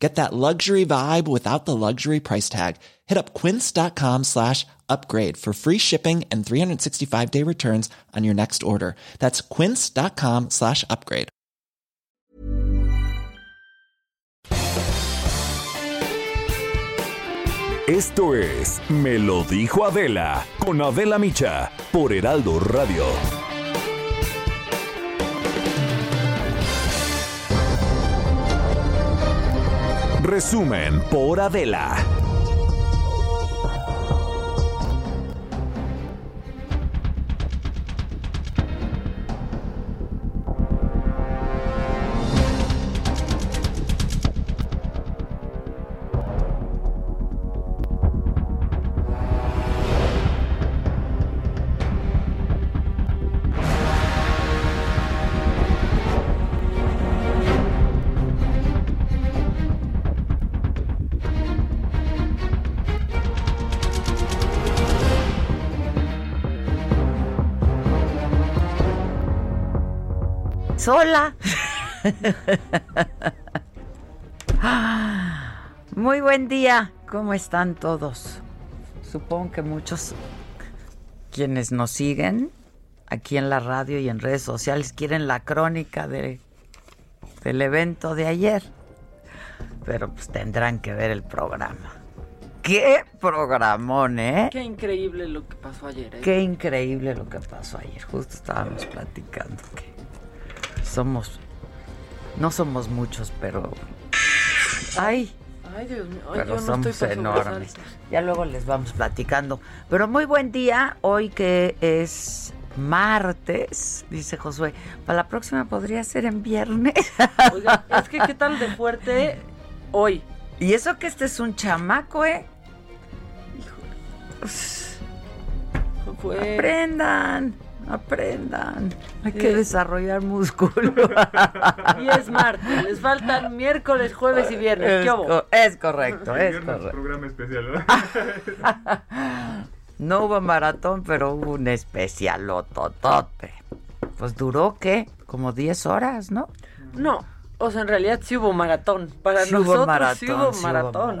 Get that luxury vibe without the luxury price tag. Hit up quince.com slash upgrade for free shipping and 365 day returns on your next order. That's quince.com slash upgrade. Esto es Me lo dijo Adela con Adela Micha por Heraldo Radio. Resumen por Adela. Hola. Muy buen día. ¿Cómo están todos? Supongo que muchos quienes nos siguen aquí en la radio y en redes sociales quieren la crónica de, del evento de ayer. Pero pues tendrán que ver el programa. ¡Qué programón, eh! Qué increíble lo que pasó ayer, ¿eh? Qué increíble lo que pasó ayer. Justo estábamos platicando que somos, no somos muchos, pero, ay, Ay, Dios mío, ay, pero yo no somos estoy para enormes. Ya luego les vamos platicando. Pero muy buen día, hoy que es martes, dice Josué. Para la próxima podría ser en viernes. Oiga, es que qué tal de fuerte hoy. y eso que este es un chamaco, ¿eh? Fue Aprendan, aprendan. Hay que desarrollar músculo. y es martes, les faltan miércoles, jueves y viernes. Es, ¿Qué hubo? co- es correcto, es correcto. programa especial, ¿verdad? No hubo maratón, pero hubo un especialototote. Pues duró, ¿qué? Como 10 horas, ¿no? No, o sea, en realidad sí hubo maratón. Para Sí hubo nosotros maratón, sí hubo sí maratón.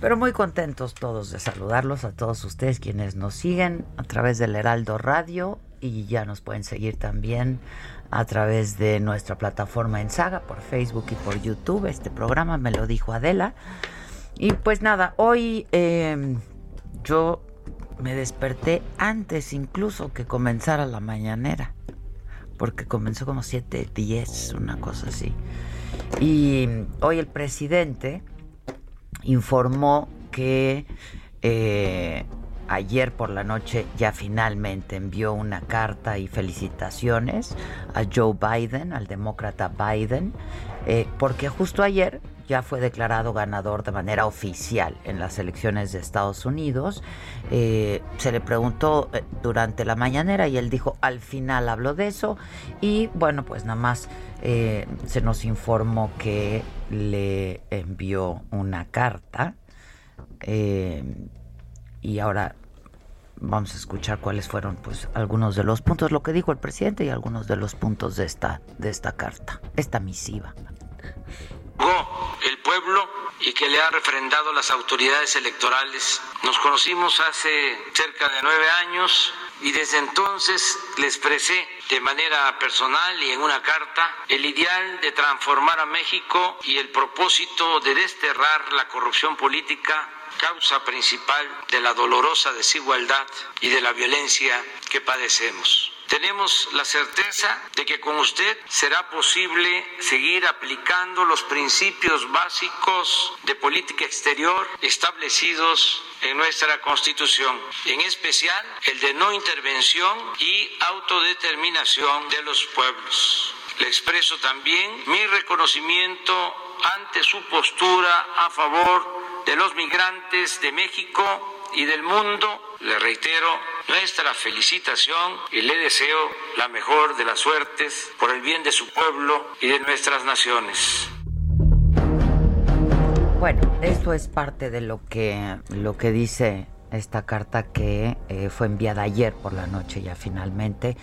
Pero muy contentos todos de saludarlos a todos ustedes quienes nos siguen a través del Heraldo Radio y ya nos pueden seguir también a través de nuestra plataforma en Saga por Facebook y por YouTube. Este programa me lo dijo Adela. Y pues nada, hoy eh, yo me desperté antes incluso que comenzara la mañanera, porque comenzó como 7, 10, una cosa así. Y hoy el presidente informó que eh, ayer por la noche ya finalmente envió una carta y felicitaciones a Joe Biden, al demócrata Biden, eh, porque justo ayer ya fue declarado ganador de manera oficial en las elecciones de Estados Unidos. Eh, se le preguntó eh, durante la mañanera y él dijo, al final habló de eso. Y bueno, pues nada más eh, se nos informó que le envió una carta. y ahora vamos a escuchar cuáles fueron pues algunos de los puntos, lo que dijo el presidente y algunos de los puntos de esta, de esta carta, esta misiva. El pueblo y que le han refrendado las autoridades electorales. Nos conocimos hace cerca de nueve años y desde entonces le expresé de manera personal y en una carta el ideal de transformar a México y el propósito de desterrar la corrupción política causa principal de la dolorosa desigualdad y de la violencia que padecemos. Tenemos la certeza de que con usted será posible seguir aplicando los principios básicos de política exterior establecidos en nuestra Constitución, en especial el de no intervención y autodeterminación de los pueblos. Le expreso también mi reconocimiento ante su postura a favor de los migrantes de México y del mundo. Le reitero nuestra felicitación y le deseo la mejor de las suertes por el bien de su pueblo y de nuestras naciones. Bueno, esto es parte de lo que, lo que dice esta carta que eh, fue enviada ayer por la noche ya finalmente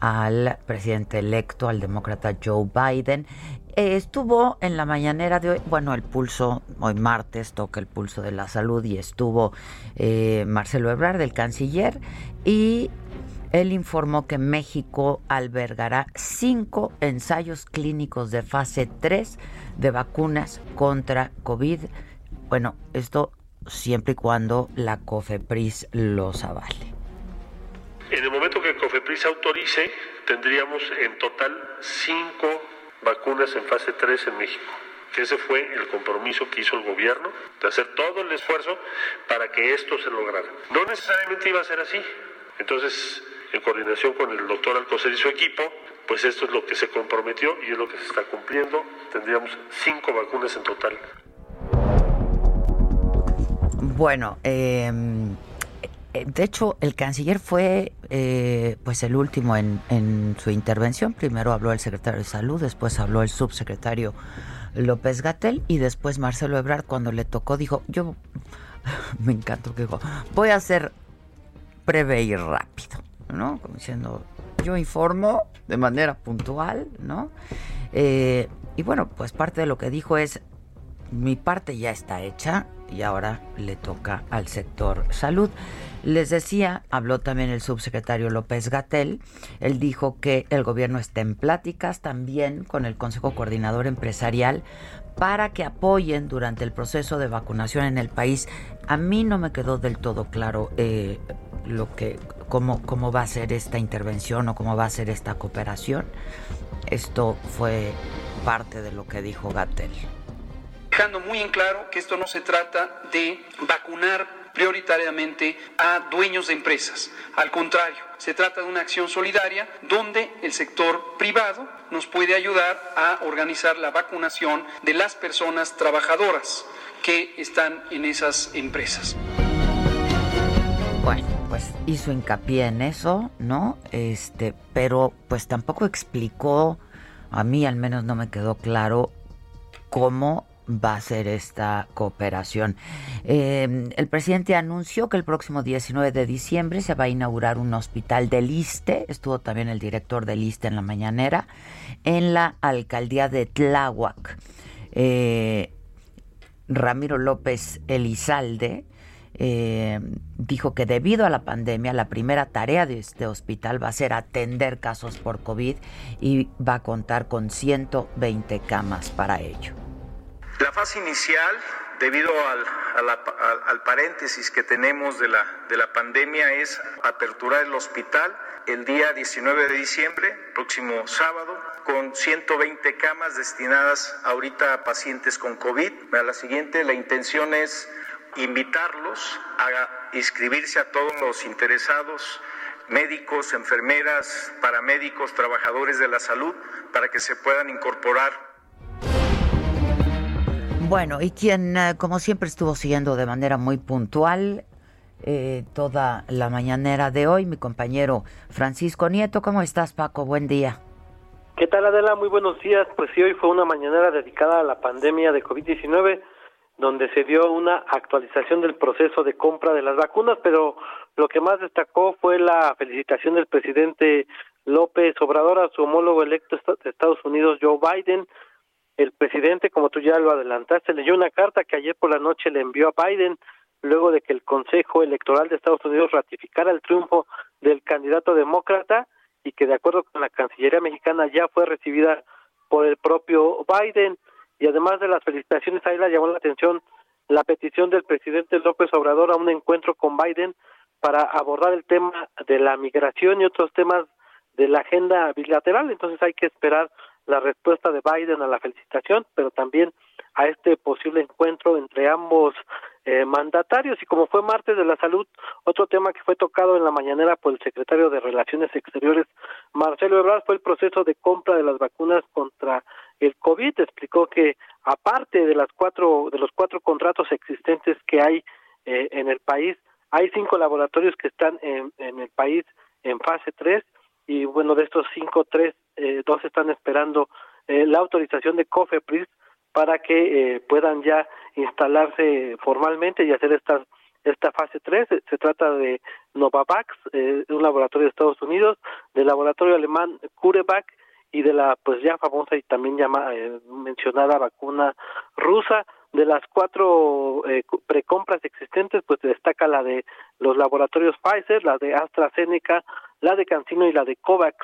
al presidente electo, al demócrata Joe Biden. Eh, estuvo en la mañanera de hoy, bueno, el pulso, hoy martes toca el pulso de la salud y estuvo eh, Marcelo Ebrard, el canciller, y él informó que México albergará cinco ensayos clínicos de fase 3 de vacunas contra COVID. Bueno, esto siempre y cuando la COFEPRIS los avale. En el momento que COFEPRIS autorice, tendríamos en total cinco vacunas en fase 3 en México. Que ese fue el compromiso que hizo el gobierno de hacer todo el esfuerzo para que esto se lograra. No necesariamente iba a ser así. Entonces, en coordinación con el doctor Alcocer y su equipo, pues esto es lo que se comprometió y es lo que se está cumpliendo. Tendríamos cinco vacunas en total. Bueno, eh, de hecho, el canciller fue eh, pues el último en, en, su intervención. Primero habló el secretario de Salud, después habló el subsecretario López Gatel y después Marcelo Ebrard cuando le tocó dijo, yo me encantó que dijo, voy a ser breve y rápido, ¿no? Como diciendo, yo informo de manera puntual, ¿no? Eh, y bueno, pues parte de lo que dijo es, mi parte ya está hecha y ahora le toca al sector salud. Les decía, habló también el subsecretario López Gatel, él dijo que el gobierno está en pláticas también con el Consejo Coordinador Empresarial para que apoyen durante el proceso de vacunación en el país. A mí no me quedó del todo claro eh, lo que, cómo, cómo va a ser esta intervención o cómo va a ser esta cooperación. Esto fue parte de lo que dijo Gatel dejando muy en claro que esto no se trata de vacunar prioritariamente a dueños de empresas. Al contrario, se trata de una acción solidaria donde el sector privado nos puede ayudar a organizar la vacunación de las personas trabajadoras que están en esas empresas. Bueno, pues hizo hincapié en eso, ¿no? Este, pero pues tampoco explicó, a mí al menos no me quedó claro cómo va a ser esta cooperación. Eh, el presidente anunció que el próximo 19 de diciembre se va a inaugurar un hospital del ISTE, estuvo también el director del ISTE en la mañanera, en la alcaldía de Tláhuac. Eh, Ramiro López Elizalde eh, dijo que debido a la pandemia, la primera tarea de este hospital va a ser atender casos por COVID y va a contar con 120 camas para ello. La fase inicial, debido al, al, paréntesis que tenemos de la, de la pandemia, es aperturar el hospital el día 19 de diciembre, próximo sábado, con 120 camas destinadas ahorita a pacientes con COVID. A la siguiente, la intención es invitarlos a inscribirse a todos los interesados médicos, enfermeras, paramédicos, trabajadores de la salud, para que se puedan incorporar bueno, y quien, eh, como siempre, estuvo siguiendo de manera muy puntual eh, toda la mañanera de hoy, mi compañero Francisco Nieto. ¿Cómo estás, Paco? Buen día. ¿Qué tal, Adela? Muy buenos días. Pues sí, hoy fue una mañanera dedicada a la pandemia de COVID-19, donde se dio una actualización del proceso de compra de las vacunas, pero lo que más destacó fue la felicitación del presidente López Obrador a su homólogo electo de Estados Unidos, Joe Biden, el presidente, como tú ya lo adelantaste, leyó una carta que ayer por la noche le envió a Biden luego de que el Consejo Electoral de Estados Unidos ratificara el triunfo del candidato demócrata y que de acuerdo con la Cancillería mexicana ya fue recibida por el propio Biden. Y además de las felicitaciones ahí la llamó la atención la petición del presidente López Obrador a un encuentro con Biden para abordar el tema de la migración y otros temas de la agenda bilateral. Entonces hay que esperar la respuesta de Biden a la felicitación, pero también a este posible encuentro entre ambos eh, mandatarios. Y como fue martes de la salud, otro tema que fue tocado en la mañanera por el secretario de Relaciones Exteriores, Marcelo Ebrard, fue el proceso de compra de las vacunas contra el COVID. Explicó que aparte de las cuatro de los cuatro contratos existentes que hay eh, en el país, Hay cinco laboratorios que están en, en el país en fase 3 y bueno, de estos cinco, tres, eh, dos están esperando eh, la autorización de COFEPRIS para que eh, puedan ya instalarse formalmente y hacer esta, esta fase 3. Se trata de Novavax, eh, un laboratorio de Estados Unidos, del laboratorio alemán CureVac y de la pues ya famosa y también llama, eh, mencionada vacuna rusa. De las cuatro eh, precompras existentes, pues destaca la de los laboratorios Pfizer, la de AstraZeneca, la de Cancino y la de COVAX.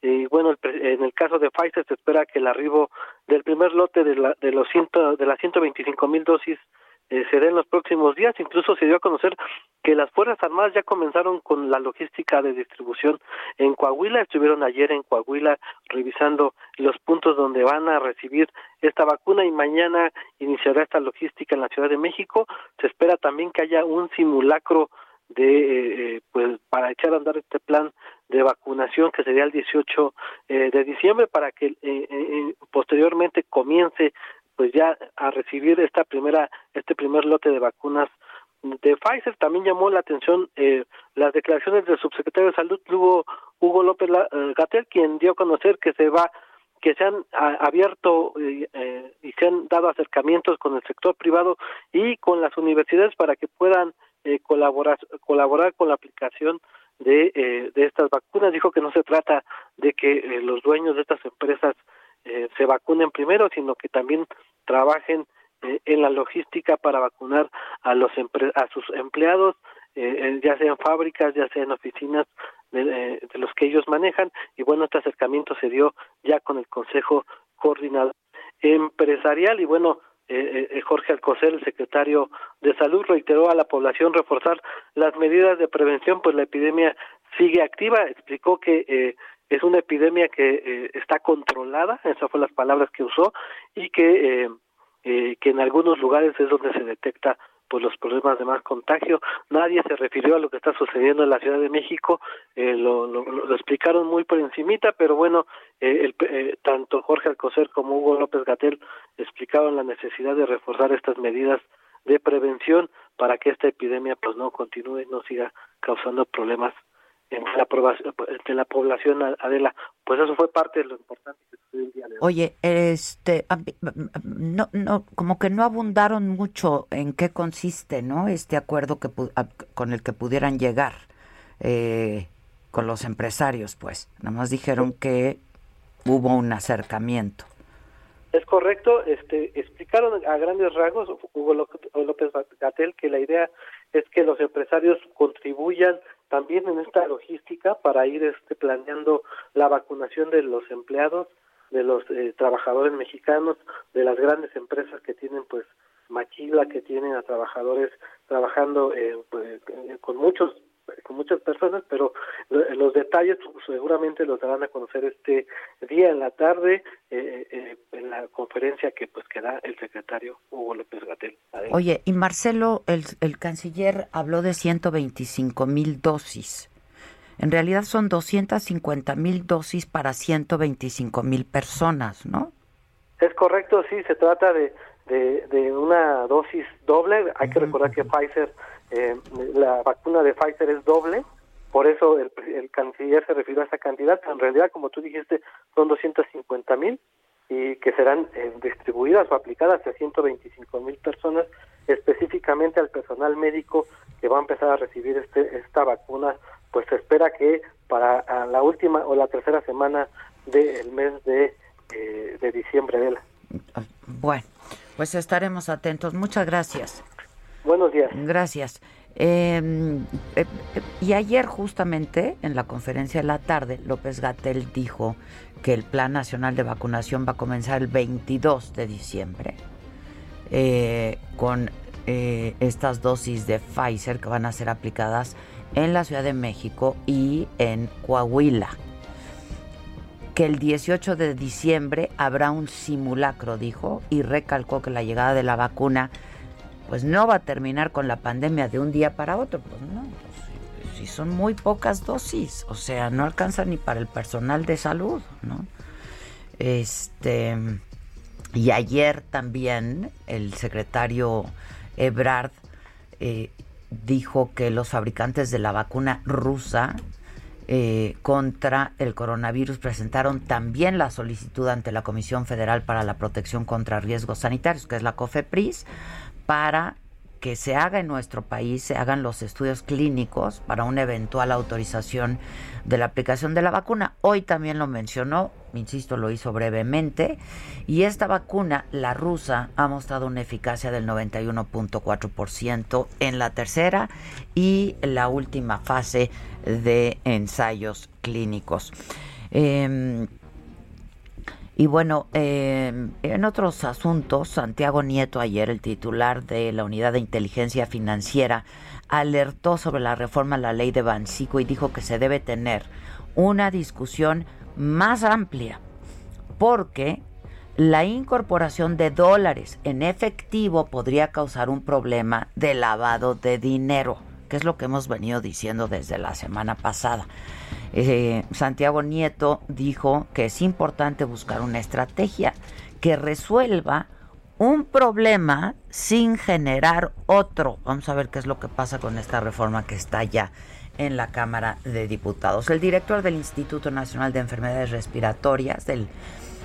Y bueno, en el caso de Pfizer se espera que el arribo del primer lote de, la, de los ciento, de las 125 mil dosis eh, se dé en los próximos días. Incluso se dio a conocer que las Fuerzas Armadas ya comenzaron con la logística de distribución en Coahuila. Estuvieron ayer en Coahuila revisando los puntos donde van a recibir esta vacuna y mañana iniciará esta logística en la Ciudad de México. Se espera también que haya un simulacro de eh, pues para echar a andar este plan de vacunación que sería el 18 eh, de diciembre para que eh, eh, posteriormente comience pues ya a recibir esta primera este primer lote de vacunas de Pfizer. También llamó la atención eh, las declaraciones del subsecretario de salud Hugo, Hugo López Gatel quien dio a conocer que se va que se han abierto eh, y se han dado acercamientos con el sector privado y con las universidades para que puedan eh, colaborar colaborar con la aplicación de, eh, de estas vacunas. Dijo que no se trata de que eh, los dueños de estas empresas eh, se vacunen primero, sino que también trabajen eh, en la logística para vacunar a los a sus empleados, ya sea en fábricas, ya sea en oficinas de, de los que ellos manejan. Y bueno, este acercamiento se dio ya con el Consejo Coordinador Empresarial y bueno, eh, eh, Jorge Alcocer, el secretario de Salud, reiteró a la población reforzar las medidas de prevención, pues la epidemia sigue activa. Explicó que eh, es una epidemia que eh, está controlada, esas fueron las palabras que usó, y que, eh, eh, que en algunos lugares es donde se detecta pues los problemas de más contagio. Nadie se refirió a lo que está sucediendo en la Ciudad de México, eh, lo, explicaron muy por encimita, pero bueno, eh, el, eh, tanto Jorge Alcocer como Hugo López Gatel explicaron la necesidad de reforzar estas medidas de prevención para que esta epidemia pues no continúe, no siga causando problemas entre la, entre la población Adela. Pues eso fue parte de lo importante que sucedió el día de hoy. Oye, este, no, no, como que no abundaron mucho en qué consiste, ¿no? Este acuerdo que con el que pudieran llegar eh, con los empresarios, pues. Nada más dijeron que hubo un acercamiento. Es correcto, este, explicaron a grandes rasgos Hugo López Gatel que la idea es que los empresarios contribuyan también en esta logística para ir este, planeando la vacunación de los empleados, de los eh, trabajadores mexicanos, de las grandes empresas que tienen pues maquila, que tienen a trabajadores trabajando eh, pues, con muchos con muchas personas, pero los detalles seguramente los darán a conocer este día en la tarde eh, eh, en la conferencia que pues que da el secretario Hugo López Gatel. Oye, y Marcelo, el, el canciller habló de 125 mil dosis. En realidad son 250 mil dosis para 125 mil personas, ¿no? Es correcto, sí, se trata de, de, de una dosis doble. Hay que recordar que Pfizer eh, la vacuna de Pfizer es doble, por eso el, el, canciller se refirió a esa cantidad, en realidad, como tú dijiste, son 250 mil y que serán eh, distribuidas o aplicadas a 125 mil personas, específicamente al personal médico que va a empezar a recibir este, esta vacuna, pues se espera que para la última o la tercera semana del mes de, eh, de diciembre. De. Bueno, pues estaremos atentos. Muchas gracias. Buenos días. Gracias. Eh, eh, y ayer justamente en la conferencia de la tarde, López Gatel dijo que el Plan Nacional de Vacunación va a comenzar el 22 de diciembre eh, con estas dosis de Pfizer que van a ser aplicadas en la Ciudad de México y en Coahuila. Que el 18 de diciembre habrá un simulacro, dijo, y recalcó que la llegada de la vacuna pues no va a terminar con la pandemia de un día para otro, pues no, pues, si son muy pocas dosis, o sea, no alcanza ni para el personal de salud, ¿no? Este y ayer también el secretario Ebrard eh, dijo que los fabricantes de la vacuna rusa eh, contra el coronavirus presentaron también la solicitud ante la Comisión Federal para la Protección contra Riesgos Sanitarios, que es la COFEPRIS, para que se haga en nuestro país, se hagan los estudios clínicos para una eventual autorización de la aplicación de la vacuna. Hoy también lo mencionó, insisto, lo hizo brevemente, y esta vacuna, la rusa, ha mostrado una eficacia del 91.4% en la tercera y la última fase de ensayos clínicos. Eh, y bueno, em, en otros asuntos, Santiago Nieto, ayer el titular de la Unidad de Inteligencia Financiera, alertó sobre la reforma a la ley de Bancico y dijo que se debe tener una discusión más amplia, porque la incorporación de dólares en efectivo podría causar un problema de lavado de dinero, que es lo que hemos venido diciendo desde la semana pasada. Eh, Santiago Nieto dijo que es importante buscar una estrategia que resuelva un problema sin generar otro. Vamos a ver qué es lo que pasa con esta reforma que está ya en la Cámara de Diputados. El director del Instituto Nacional de Enfermedades Respiratorias, del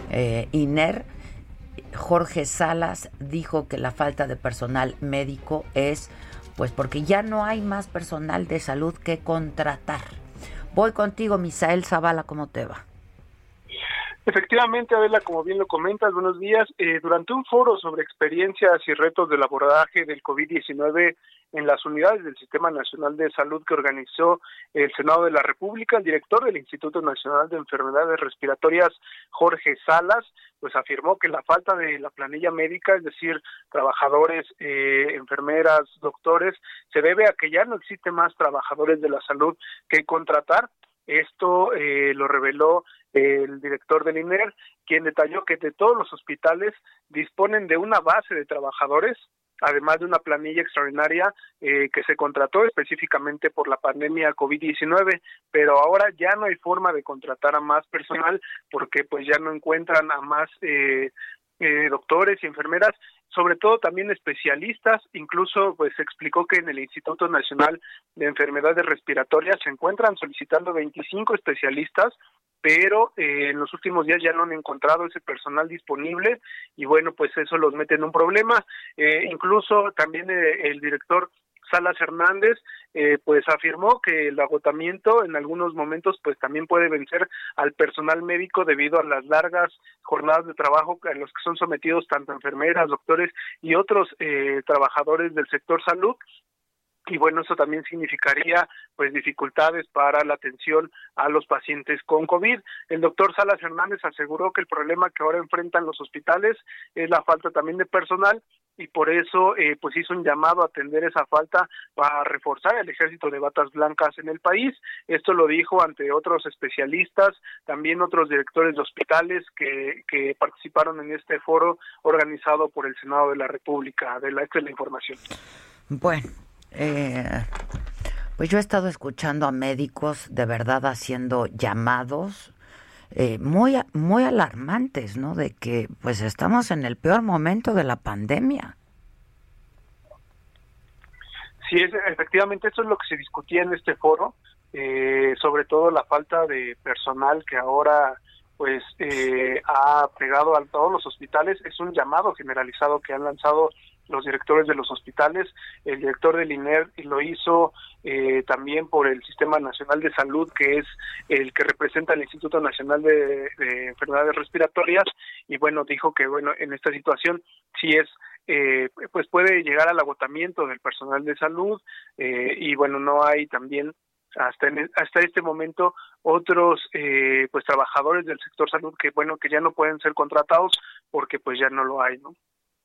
eh, INER, Jorge Salas, dijo que la falta de personal médico es pues porque ya no hay más personal de salud que contratar. Voy contigo, Misael Zavala, ¿cómo te va? Efectivamente, Adela, como bien lo comentas, buenos días. Eh, durante un foro sobre experiencias y retos del abordaje del COVID-19 en las unidades del Sistema Nacional de Salud que organizó el Senado de la República, el director del Instituto Nacional de Enfermedades Respiratorias, Jorge Salas, pues afirmó que la falta de la planilla médica, es decir, trabajadores, eh, enfermeras, doctores, se debe a que ya no existen más trabajadores de la salud que contratar. Esto eh, lo reveló el director del INER, quien detalló que de todos los hospitales disponen de una base de trabajadores además de una planilla extraordinaria eh, que se contrató específicamente por la pandemia COVID-19, pero ahora ya no hay forma de contratar a más personal porque pues ya no encuentran a más eh, eh, doctores y enfermeras, sobre todo también especialistas, incluso pues explicó que en el Instituto Nacional de Enfermedades Respiratorias se encuentran solicitando 25 especialistas pero eh, en los últimos días ya no han encontrado ese personal disponible y bueno, pues eso los mete en un problema. Eh, incluso también eh, el director Salas Hernández, pues afirmó que el agotamiento en algunos momentos pues también puede vencer al personal médico debido a las largas jornadas de trabajo a los que son sometidos tanto enfermeras, doctores y otros trabajadores del sector salud y bueno, eso también significaría pues dificultades para la atención a los pacientes con COVID. El doctor Salas Hernández aseguró que el problema que ahora enfrentan los hospitales es la falta también de personal y por eso eh, pues hizo un llamado a atender esa falta para reforzar el ejército de batas blancas en el país. Esto lo dijo ante otros especialistas, también otros directores de hospitales que, que participaron en este foro organizado por el Senado de la República. De la, esta información. Bueno, eh, pues yo he estado escuchando a médicos de verdad haciendo llamados eh, muy, muy alarmantes, ¿no? De que pues estamos en el peor momento de la pandemia. Sí, es, efectivamente, eso es lo que se discutía en este foro, eh, sobre todo la falta de personal que ahora pues eh, ha pegado a todos los hospitales. Es un llamado generalizado que han lanzado los directores de los hospitales, el director del INER lo hizo eh, también por el Sistema Nacional de Salud, que es el que representa el Instituto Nacional de, Enfermedades Respiratorias, y bueno, dijo que bueno, en esta situación sí es eh, pues puede llegar al agotamiento del personal de salud eh, y bueno no hay también hasta hasta este momento otros eh, pues trabajadores del sector salud que bueno que ya no pueden ser contratados porque pues ya no lo hay no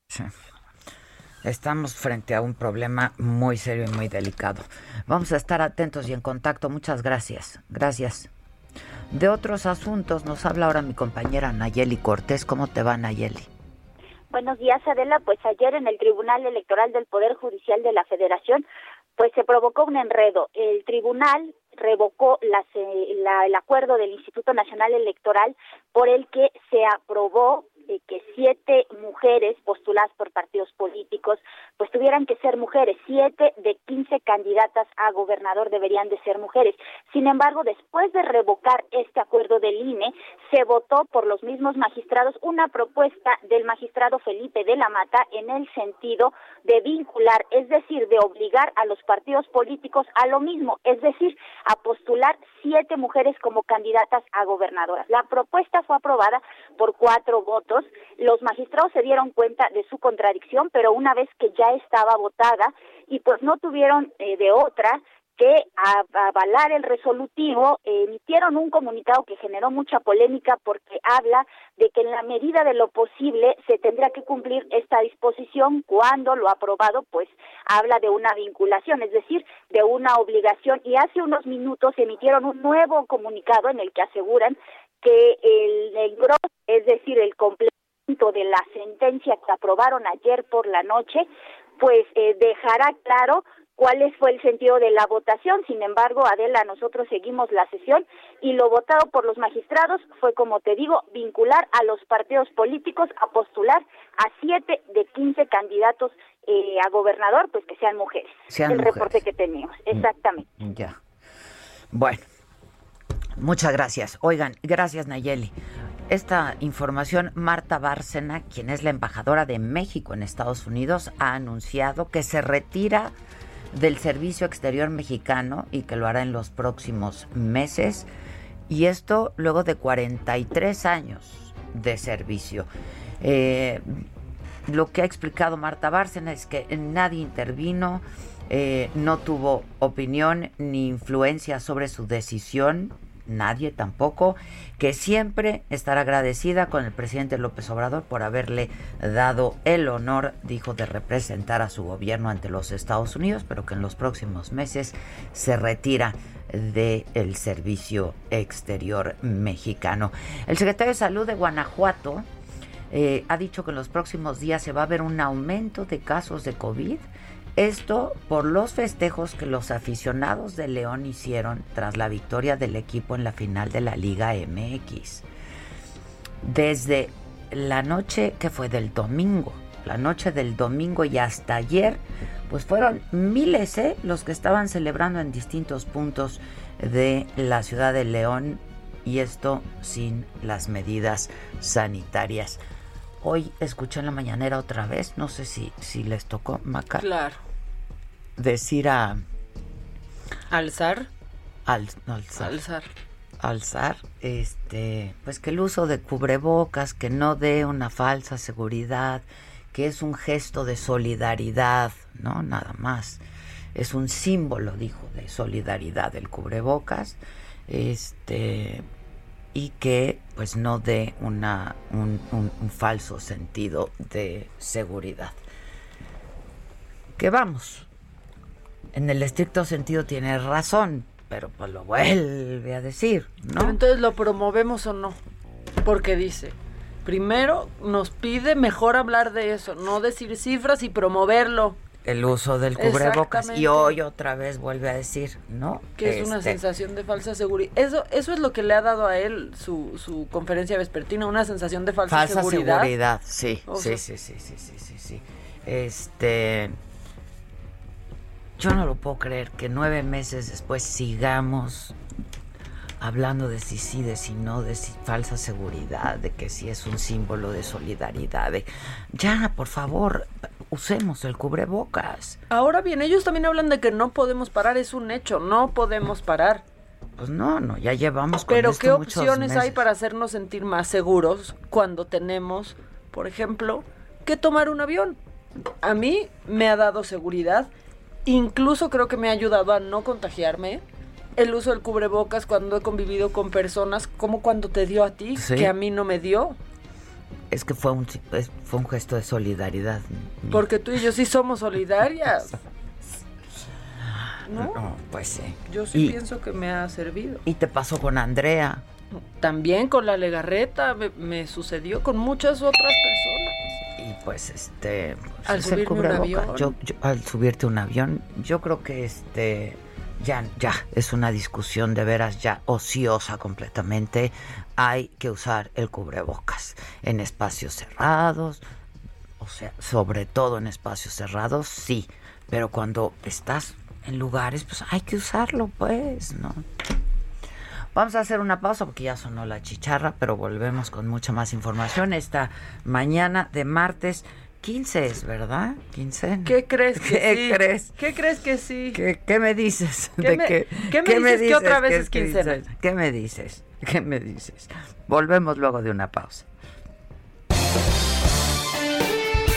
sí. Estamos frente a un problema muy serio y muy delicado. Vamos a estar atentos y en contacto. Muchas gracias. Gracias. De otros asuntos nos habla ahora mi compañera Nayeli Cortés. ¿Cómo te va, Nayeli? Buenos días, Adela. Pues ayer en el Tribunal Electoral del Poder Judicial de la Federación, pues se provocó un enredo. El tribunal revocó el acuerdo del Instituto Nacional Electoral por el que se aprobó que siete mujeres postuladas por partidos políticos, pues tuvieran que ser mujeres. Siete de quince candidatas a gobernador deberían de ser mujeres. Sin embargo, después de revocar este acuerdo del INE, se votó por los mismos magistrados una propuesta del magistrado Felipe de la Mata en el sentido de vincular, es decir, de obligar a los partidos políticos a lo mismo, es decir, a postular siete mujeres como candidatas a gobernadoras. La propuesta fue aprobada por cuatro votos. Los magistrados se dieron cuenta de su contradicción, pero una vez que ya estaba votada y pues no tuvieron eh, de otra, que avalar el resolutivo emitieron un comunicado que generó mucha polémica porque habla de que en la medida de lo posible se tendrá que cumplir esta disposición cuando lo aprobado pues habla de una vinculación, es decir, de una obligación. Y hace unos minutos emitieron un nuevo comunicado en el que aseguran que el, el es decir, el complemento de la sentencia que aprobaron ayer por la noche, pues eh, dejará claro cuál fue el sentido de la votación. Sin embargo, Adela, nosotros seguimos la sesión y lo votado por los magistrados fue, como te digo, vincular a los partidos políticos a postular a siete de quince candidatos eh, a gobernador, pues que sean mujeres. el reporte que teníamos, mm, exactamente. Ya. Bueno, muchas gracias. Oigan, gracias Nayeli. Esta información, Marta Bárcena, quien es la embajadora de México en Estados Unidos, ha anunciado que se retira del Servicio Exterior Mexicano y que lo hará en los próximos meses. Y esto luego de 43 años de servicio. Eh, lo que ha explicado Marta Bárcena es que nadie intervino, eh, no tuvo opinión ni influencia sobre su decisión, nadie tampoco, que siempre estará agradecida con el presidente López Obrador por haberle dado el honor, dijo, de representar a su gobierno ante los Estados Unidos, pero que en los próximos meses se retira del servicio exterior mexicano. El secretario de Salud de Guanajuato eh, ha dicho que en los próximos días se va a ver un aumento de casos de COVID esto por los festejos que los aficionados de León hicieron tras la victoria del equipo en la final de la Liga MX. Desde la noche que fue del domingo, la noche del domingo y hasta ayer, pues fueron miles ¿eh? los que estaban celebrando en distintos puntos de la ciudad de León y esto sin las medidas sanitarias. Hoy escuché en la mañanera otra vez, no sé si, si les tocó, Maca. Claro decir a... Alzar. alzar. Alzar. Alzar, este, pues que el uso de cubrebocas, que no dé una falsa seguridad, que es un gesto de solidaridad, ¿no? Nada más. Es un símbolo, dijo, de solidaridad el cubrebocas, este, y que pues no dé una, un, un falso sentido de seguridad. Que vamos, en el estricto sentido tiene razón, pero pues lo vuelve a decir, ¿no? Entonces lo promovemos o no, porque dice, primero nos pide mejor hablar de eso, no decir cifras y promoverlo. El uso del cubrebocas. Y hoy otra vez vuelve a decir, ¿no? Que es una este sensación de falsa seguridad. Eso, eso es lo que le ha dado a él su, su conferencia vespertina, una sensación de falsa, seguridad. Falsa seguridad, sí, sí, sí, sí, sí, sí, sí, sí. Este, yo no lo puedo creer que nueve meses después sigamos hablando de si sí, de si no, de si falsa seguridad, de que si es un símbolo de solidaridad. De... Ya, por favor, usemos el cubrebocas. Ahora bien, ellos también hablan de que no podemos parar, es un hecho, no podemos parar. Pues no, no, ya llevamos con Pero ¿qué opciones hay para hacernos sentir más seguros cuando tenemos, por ejemplo, que tomar un avión? A mí me ha dado seguridad Incluso creo que me ha ayudado a no contagiarme el uso del cubrebocas cuando he convivido con personas, como cuando te dio a ti, que a mí no me dio. Es que fue un, fue un gesto de solidaridad. Porque tú y yo sí somos solidarias. ¿No? pues sí. Yo sí pienso que me ha servido. ¿Y te pasó con Andrea? También con la legarreta, me, me sucedió con muchas otras personas pues este al subirte un avión yo, al subirte un avión yo creo que este ya, ya, es una discusión de veras ya ociosa completamente. Hay que usar el cubrebocas en espacios cerrados, o sea, sobre todo en espacios cerrados, sí, pero cuando estás en lugares, pues hay que usarlo, pues, ¿no? Vamos a hacer una pausa porque ya sonó la chicharra, pero volvemos con mucha más información esta mañana de martes 15 es, ¿verdad? 15. ¿Qué crees que ¿Qué sí? crees? ¿Qué crees que sí? ¿Qué, qué me dices? ¿Qué me- qué me dices que otra vez es quincena? ¿Qué me dices? ¿Qué me dices? Volvemos luego de una pausa.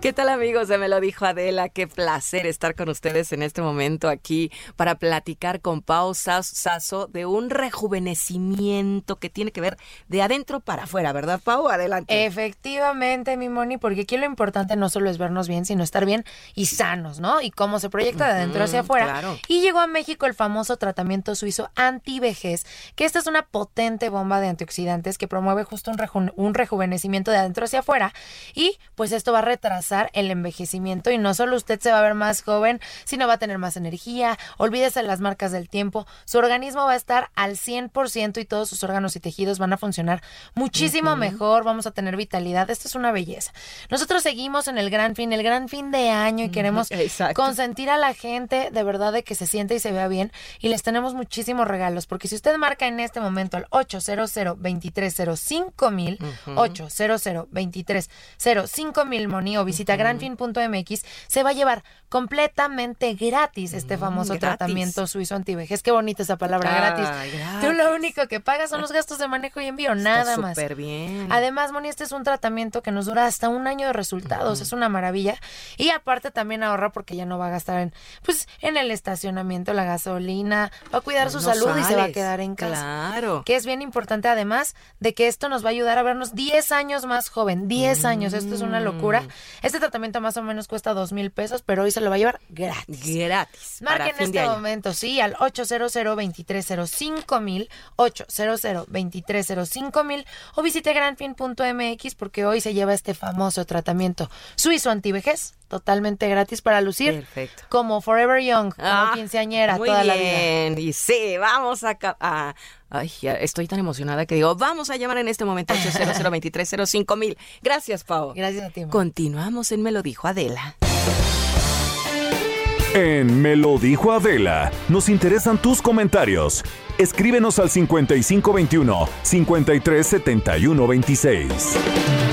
¿Qué tal amigos de Me lo dijo Adela? Qué placer estar con ustedes en este momento aquí para platicar con Pau Sas- Sasso de un rejuvenecimiento que tiene que ver de adentro para afuera, ¿verdad Pau? Adelante. Efectivamente, mi Moni, porque aquí lo importante no solo es vernos bien, sino estar bien y sanos, ¿no? Y cómo se proyecta de adentro hacia afuera. claro. Y llegó a México el famoso tratamiento suizo anti-vejez, que esta es una potente bomba de antioxidantes que promueve justo un, reju- un rejuvenecimiento de adentro hacia afuera. Y pues esto va a retrasar el envejecimiento y no solo usted se va a ver más joven, sino va a tener más energía, olvídese de las marcas del tiempo, su organismo va a estar al 100% y todos sus órganos y tejidos van a funcionar muchísimo mejor, vamos a tener vitalidad, esto es una belleza. Nosotros seguimos en el gran fin, el gran fin de año y queremos consentir a la gente de verdad de que se siente y se vea bien y les tenemos muchísimos regalos, porque si usted marca en este momento al 800 2305 mil, Ujú. 800 2305 mil Moni o visita granfin.mx, se va a llevar completamente gratis este famoso gratis. tratamiento suizo antivejez. Qué bonita esa palabra, gratis. gratis. Tú lo único que pagas son los gastos de manejo y envío, nada más. súper bien. Además, Moni, este es un tratamiento que nos dura hasta un año de resultados, es una maravilla. Y aparte también ahorra porque ya no va a gastar en, pues, en el estacionamiento, la gasolina, va a cuidar su salud y se va a quedar en casa. claro. Que es bien importante además de que esto nos va a ayudar a vernos 10 años más joven, 10 años, esto es una locura. Mm. Este tratamiento más o menos cuesta dos mil pesos, pero hoy se lo va a llevar gratis. Gratis. Marquen en este momento, sí, al 800-2305 mil, 800-2305 mil, o visite granfin.mx porque hoy se lleva este famoso tratamiento suizo antivejez, totalmente gratis para lucir Perfecto. como Forever Young, como Ah, quinceañera Muy toda la vida. bien. Y sí, vamos a, a- Ay, ya estoy tan emocionada que digo, vamos a llamar en este momento 800 2305 mil. Gracias, Pau. Gracias a ti. Continuamos en Me lo dijo Adela. En Me lo dijo Adela, nos interesan tus comentarios. Escríbenos al 5521 537126.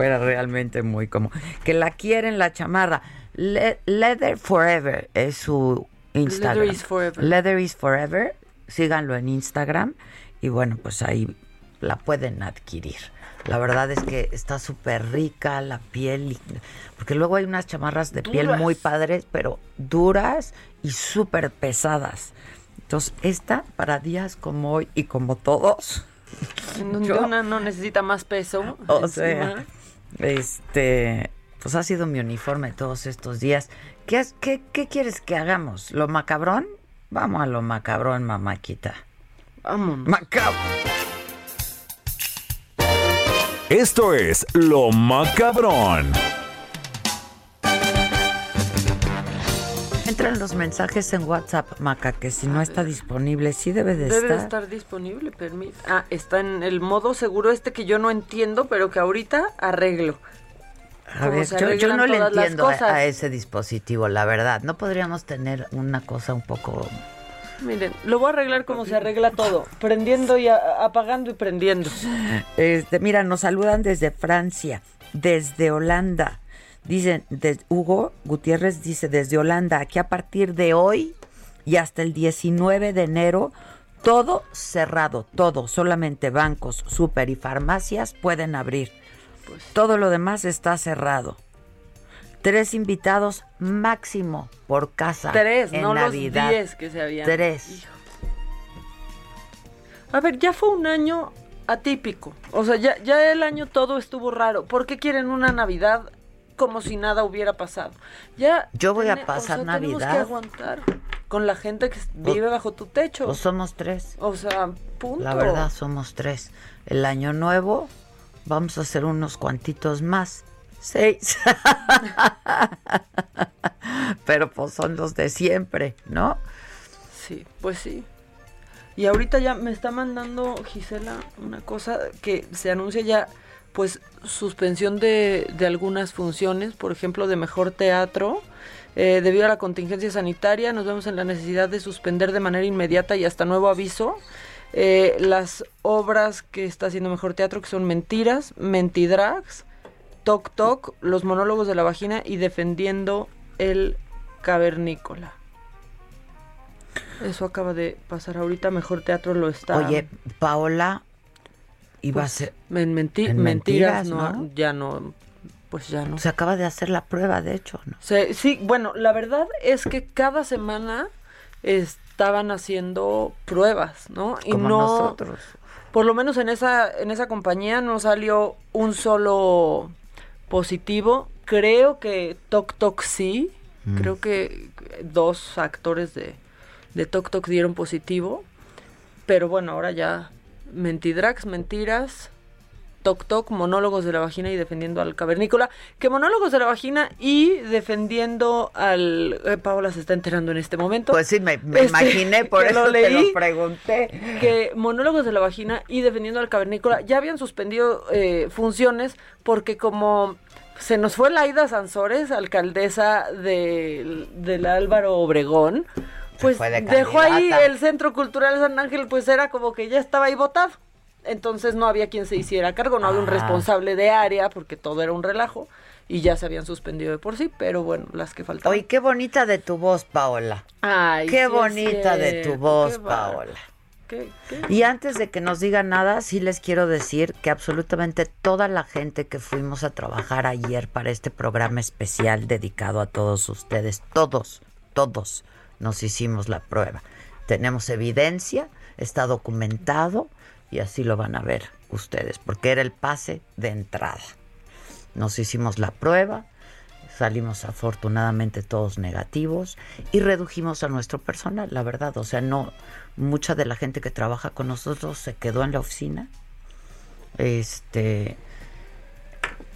Fuera realmente muy como que la quieren la chamarra. Le- Leather Forever es su Instagram. Leather is forever. Leather is Forever. Síganlo en Instagram y bueno, pues ahí la pueden adquirir. La verdad es que está súper rica la piel, porque luego hay unas chamarras de piel muy padres, pero duras y súper pesadas. Entonces, esta para días como hoy y como todos, donde Yo- una no necesita más peso. o encima. sea, este, pues ha sido mi uniforme todos estos días. ¿Qué, has- qué, qué quieres que hagamos? ¿Lo macabrón? Vamos a lo macabrón, mamáquita. Vámonos. Macabrón. Esto es Lo Macabrón. Entran los mensajes en WhatsApp, Maca, que si no está disponible, sí debe de Debe estar. de estar disponible, permite. Ah, está en el modo seguro este que yo no entiendo, pero que ahorita arreglo. A ver, yo, no le entiendo a, ese dispositivo, la verdad. No podríamos tener una cosa un poco... Miren, lo voy a arreglar como se arregla todo, prendiendo y a- apagando y prendiendo. Este, mira, nos saludan desde Francia, desde Holanda. Dicen, de- Hugo Gutiérrez dice, desde Holanda, aquí a partir de hoy y hasta el 19 de enero, todo cerrado, todo, solamente bancos, súper y farmacias pueden abrir. Todo lo demás está cerrado. Tres invitados máximo por casa. Tres, en no Navidad. los diez que se habían. Tres. Hijo. A ver, ya fue un año atípico. O sea, ya, ya el año todo estuvo raro. ¿Por qué quieren una Navidad como si nada hubiera pasado? Ya. Yo voy a pasar o sea, Tenemos que Navidad. aguantar con la gente que vive bajo tu techo. Pues somos tres. O sea, punto. La verdad, somos tres. El año nuevo vamos a hacer unos cuantitos más. Seis. Pero pues son los de siempre, ¿no? Sí, pues sí. Y ahorita ya me está mandando Gisela una cosa que se anuncia ya, pues, suspensión de, de algunas funciones, por ejemplo, de mejor teatro. Eh, debido a la contingencia sanitaria, nos vemos en la necesidad de suspender de manera inmediata y hasta nuevo aviso eh, las obras que está haciendo Mejor Teatro, que son Mentiras, Mentidrags, Toc Toc, Los Monólogos de la Vagina y Defendiendo el Cavernícola. Eso acaba de pasar ahorita. Mejor Teatro lo está. Oye, Paola iba Pues, a ser... en menti- en mentiras, Mentiras, no, ¿no? ya no. Pues ya no. Se acaba de hacer la prueba, de hecho, ¿no? Se- sí, bueno, la verdad es que cada semana estaban haciendo pruebas, ¿no? Y Como no, nosotros. Por lo menos en esa, en esa compañía no salió un solo positivo. Creo que Tok Tok sí. Mm. Creo que dos actores de, de Tok Tok dieron positivo. Pero bueno, ahora ya Mentidrax, Mentiras, Toc Toc, Monólogos de la Vagina y Defendiendo al Cavernícola. Que Monólogos de la Vagina y Defendiendo al... eh, Paola se está enterando en este momento. Pues sí, me, me Este, imaginé, por que eso lo te leí, lo pregunté. que Monólogos de la Vagina y Defendiendo al Cavernícola ya habían suspendido eh, funciones porque como se nos fue Laida Sansores, alcaldesa de, del Álvaro Obregón, pues fue de dejó ahí el Centro Cultural San Ángel, pues era como que ya estaba ahí votado. Entonces no había quien se hiciera cargo, no había un Ah. responsable de área porque todo era un relajo y ya se habían suspendido de por sí, pero bueno, las que faltaban. Oye, qué bonita de tu voz, Paola. Ay, qué sí bonita de tu voz, qué. Paola. ¿Qué- qué? Y antes de que nos digan nada, sí les quiero decir que absolutamente toda la gente que fuimos a trabajar ayer para este programa especial dedicado a todos ustedes, todos, todos nos hicimos la prueba. Tenemos evidencia, está documentado y así lo van a ver ustedes, porque era el pase de entrada. Nos hicimos la prueba, salimos afortunadamente todos negativos y redujimos a nuestro personal, la verdad. O sea, no, mucha de la gente que trabaja con nosotros se quedó en la oficina. Este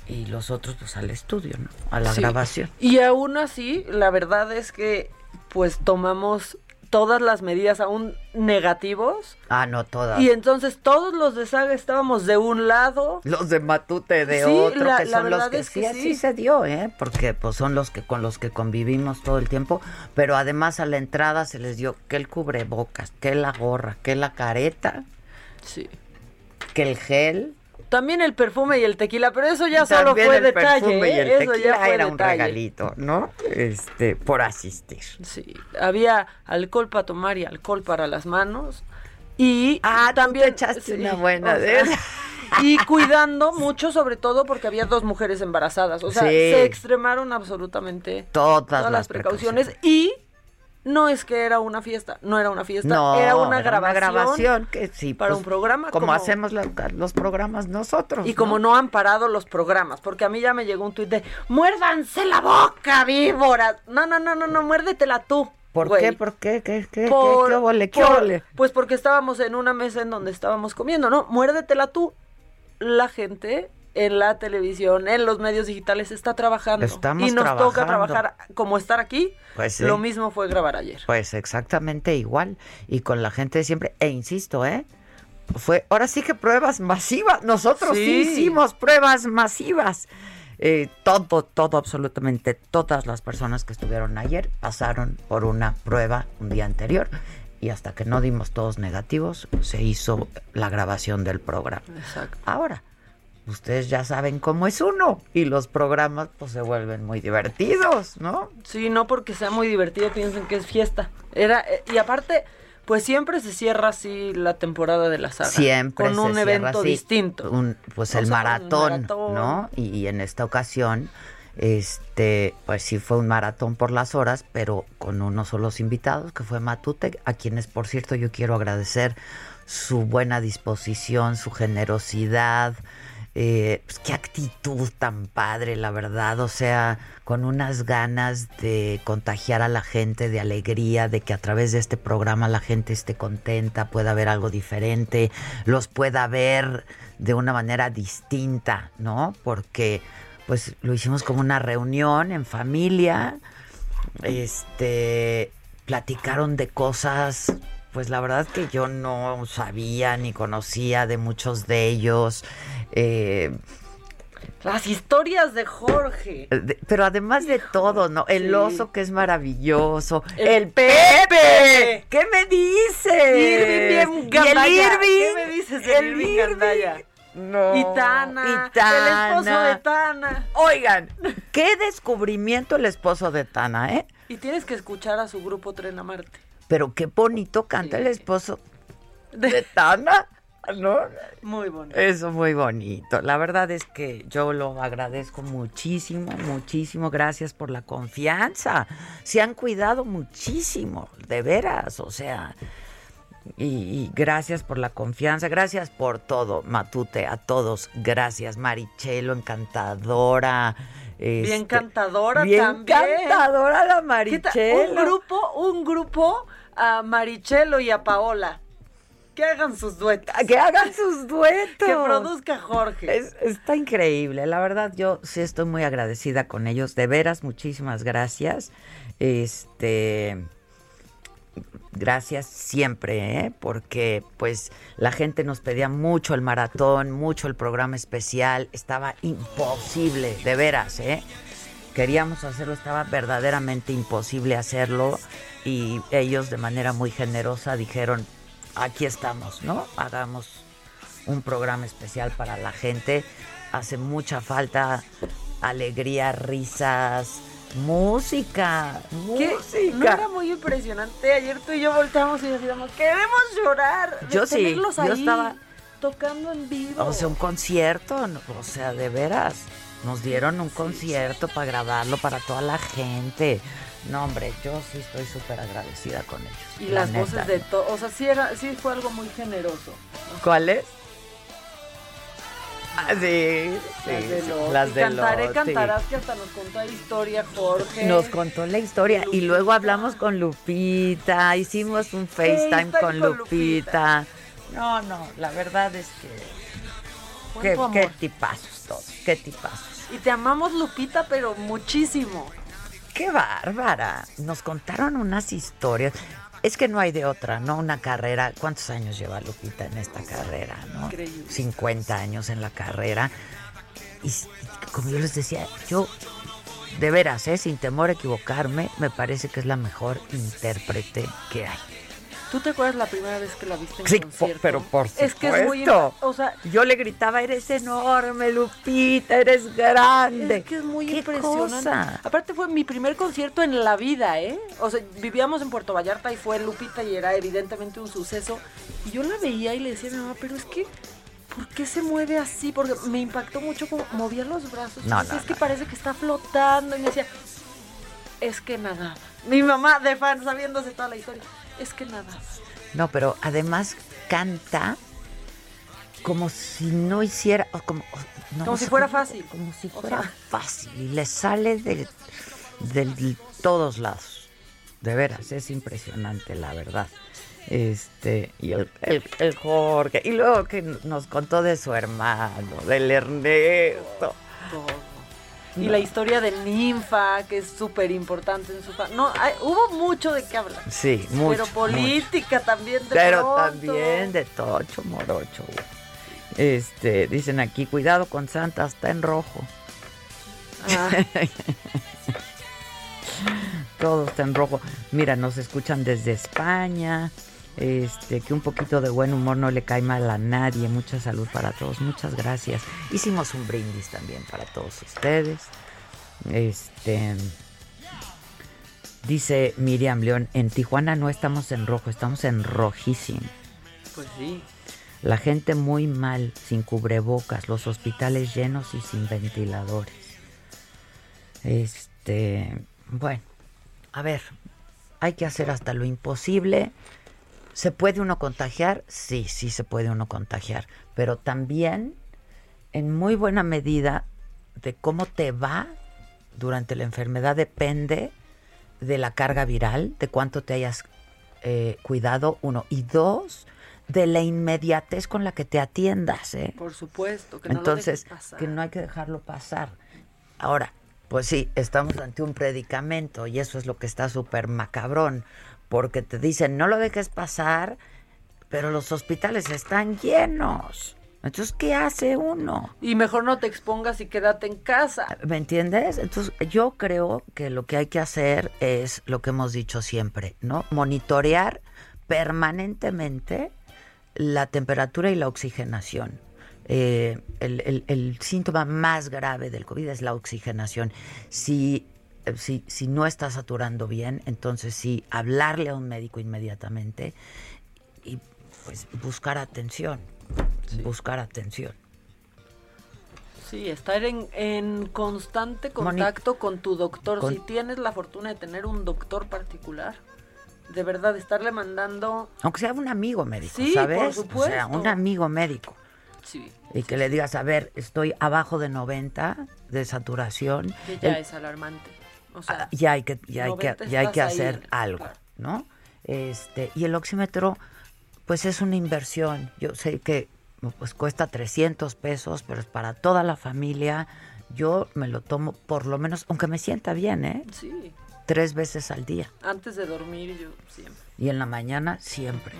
y los otros pues al estudio, ¿no? A la Sí. grabación. Y aún así, la verdad es que pues tomamos todas las medidas aún negativos Ah, no todas. y entonces todos los de Saga estábamos de un lado. los de Matute de Sí, otro, la- que son los que es que sí, sí. así se dio, ¿eh? Porque pues son los que con los que convivimos todo el tiempo, pero además a la entrada se les dio que el cubrebocas, que la gorra, que la careta, Sí. que el gel. También el perfume y el tequila, pero eso ya solo También fue el detalle. perfume y ¿eh? el eso tequila ya fue era un regalito, ¿no? Este, por asistir. Sí, había alcohol para tomar y alcohol para las manos. Y Ah, tú también te echaste sí, una buena o de. Y cuidando mucho, sobre todo porque había dos mujeres embarazadas. O sea, Sí. se extremaron absolutamente Todas, las, las precauciones. Y no es que era una fiesta, no era una fiesta, No, era una era grabación. grabación que sí, para pues, un programa. Como, como hacemos la- los programas nosotros. Y como no han parado los programas, porque a mí ya me llegó un tuit de ¡Muérdanse la boca, víboras! No, no, no, no, no, muérdetela tú. ¿Por güey. qué? ¿Por qué? ¿Qué, qué, Por- qué, qué óvole? ¿Qué por-? Pues porque estábamos en una mesa en donde estábamos comiendo, ¿no? Muérdetela tú. La gente en la televisión, en los medios digitales, está trabajando. Estamos y nos toca trabajar como estar aquí. Pues sí. Lo mismo fue grabar ayer. Pues exactamente igual. Y con la gente de siempre. E insisto, ¿eh? Fue, ahora sí que pruebas masivas. Nosotros sí, Sí. hicimos pruebas masivas. eh, todo, todo, absolutamente todas las personas que estuvieron ayer pasaron por una prueba un día anterior y hasta que no dimos todos negativos se hizo la grabación del programa. Exacto. Ahora, ustedes ya saben cómo es uno y los programas pues se vuelven muy divertidos, ¿no? Sí, no porque sea muy divertido, piensen que es fiesta. Era eh, y aparte pues siempre se cierra así la temporada de la saga. Siempre Con un evento así, distinto. un- pues el sea, maratón, maratón. ¿no? Y, y en esta ocasión, este, pues sí fue un maratón por las horas, pero con unos solos invitados, que fue Matute, a quienes, por cierto, yo quiero agradecer su buena disposición, su generosidad, eh, pues, qué actitud tan padre, la verdad, o sea, con unas ganas de contagiar a la gente de alegría, de que a través de este programa la gente esté contenta, pueda ver algo diferente, los pueda ver de una manera distinta, ¿no? Porque pues lo hicimos como una reunión en familia, este, platicaron de cosas, pues la verdad que yo no sabía ni conocía de muchos de ellos. Eh, Las historias de Jorge. de- pero además de todo, ¿no? El sí. oso que es maravilloso. El El, Pepe. ¿Qué me dices? Irving bien Y el gandalla. Irving. ¿Qué me dices del El Irving Irving. gandalla? No. Y Tana, Y Tana. el esposo de Tana. Oigan, qué descubrimiento el esposo de Tana, ¿eh? Y tienes que escuchar a su grupo Tren a Marte. Pero qué bonito canta el esposo de Tana, ¿no? Muy bonito. Eso muy bonito. La verdad es que yo lo agradezco muchísimo, muchísimo. Gracias por la confianza. Se han cuidado muchísimo, de veras. O sea, y, y gracias por la confianza. Gracias por todo, Matute, a todos. Gracias, Marichelo, encantadora. Bien este, cantadora bien también. cantadora la. Marichelo. Un grupo, un grupo a Marichelo y a Paola. Que hagan sus duetos. Que hagan sus duetos. Que produzca Jorge. Es- está increíble, la verdad yo sí estoy muy agradecida con ellos, de veras muchísimas gracias. Este gracias siempre, ¿eh? porque pues la gente nos pedía mucho el maratón, mucho el programa especial, estaba imposible, de veras, ¿eh? Queríamos hacerlo, estaba verdaderamente imposible hacerlo y ellos de manera muy generosa dijeron, aquí estamos, ¿no? Hagamos un programa especial para la gente. Hace mucha falta alegría, risas, música, ¿Qué? música. No era muy impresionante. Ayer tú y yo volteamos y decíamos, queremos llorar. de Yo sí, yo ahí estaba- tocando en vivo. O sea, un concierto, o sea, de veras. Nos dieron un concierto para grabarlo para toda la gente. No, hombre, yo sí estoy súper agradecida con ellos. y la las neta. voces de todos. O sea, sí, era, sí fue algo muy generoso. ¿Cuáles? Ah, sí, sí, las de de Cantaré, cantarás, que hasta nos contó la historia, Jorge. Nos contó la historia y luego hablamos con Lupita, hicimos un FaceTime con con Lupita. No, no, la verdad es que qué, qué tipazos todos, qué tipazos. Y te amamos, Lupita, pero muchísimo. Qué bárbara. Nos contaron unas historias. Es que no hay de otra, ¿no? Una carrera. ¿Cuántos años lleva Lupita en esta carrera, no? Increíble. 50 años en la carrera. Y como yo les decía, yo, de veras, ¿eh? sin temor a equivocarme, me parece que es la mejor intérprete que hay. ¿Tú te acuerdas la primera vez que la viste en Sí, po- concierto? pero por Es que es muy... supuesto. O sea, Yo le gritaba, eres enorme, Lupita, eres grande. Es que es muy ¿Qué impresionante. cosa? Aparte fue mi primer concierto en la vida, ¿eh? O sea, vivíamos en Puerto Vallarta y fue Lupita y era evidentemente un suceso. Y yo la veía y le decía a mi mamá, pero es que, ¿por qué se mueve así? Porque me impactó mucho como movía los brazos. No, no, es que no. parece que está flotando. Y me decía, es que nada. Mi mamá de fan sabiéndose toda la historia. Es que nada. No, pero además canta como si no hiciera, como, no, Como si fuera fácil. Como si O fuera sea. fácil y le sale de, de todos lados. De veras, es impresionante, la verdad. Este, y el, el, el Jorge, y luego que nos contó de su hermano, del Ernesto. Todo. Y la historia de Ninfa, que es súper importante en su No, hay- hubo mucho de qué hablar. Sí, mucho. Pero mucho. política también de Pero pronto. también de tocho morocho. Este, dicen aquí, cuidado con Santa, está en rojo. Ah. Todo está en rojo. Mira, nos escuchan desde España. Este, que un poquito de buen humor no le cae mal a nadie. Mucha salud para todos. Muchas gracias. Hicimos un brindis también para todos ustedes. Este dice Miriam León, en Tijuana no estamos en rojo, estamos en rojísimo. Pues sí. La gente muy mal, sin cubrebocas, los hospitales llenos y sin ventiladores. Este, bueno, a ver, hay que hacer hasta lo imposible. ¿Se puede uno contagiar? Sí, sí se puede uno contagiar, pero también en muy buena medida de cómo te va durante la enfermedad depende de la carga viral, de cuánto te hayas eh, cuidado, uno. Y dos, de la inmediatez con la que te atiendas. ¿eh? Por supuesto, que no Entonces, lo pasar. que no hay que dejarlo pasar. Ahora, pues sí, estamos ante un predicamento y eso es lo que está súper macabrón, porque te dicen, no lo dejes pasar, pero los hospitales están llenos. Entonces, ¿qué hace uno? Y mejor no te expongas y quédate en casa. ¿Me entiendes? Entonces, yo creo que lo que hay que hacer es lo que hemos dicho siempre, ¿no? Monitorear permanentemente la temperatura y la oxigenación. Eh, el, el- el síntoma más grave del COVID es la oxigenación. Si, si, si no está saturando bien, entonces sí, hablarle a un médico inmediatamente y pues buscar atención. Buscar atención. Sí, estar en, en constante contacto con tu doctor. Con- Si tienes la fortuna de tener un doctor particular, de verdad, estarle mandando... Aunque sea un amigo médico, Sí, ¿sabes? por O sea, supuesto. un amigo médico. Sí, Y que le digas, a ver, estoy abajo de 90 de saturación. que ya El- es alarmante. O sea, ya hay que, ya hay que, 90 ya hay que ahí, hacer algo, ¿no? Este, y el oxímetro, pues es una inversión. Yo sé que pues cuesta 300 pesos, pero es para toda la familia. Yo me lo tomo por lo menos, aunque me sienta bien, ¿eh? sí, Tres veces al día. antes de dormir yo siempre. Y en la mañana siempre.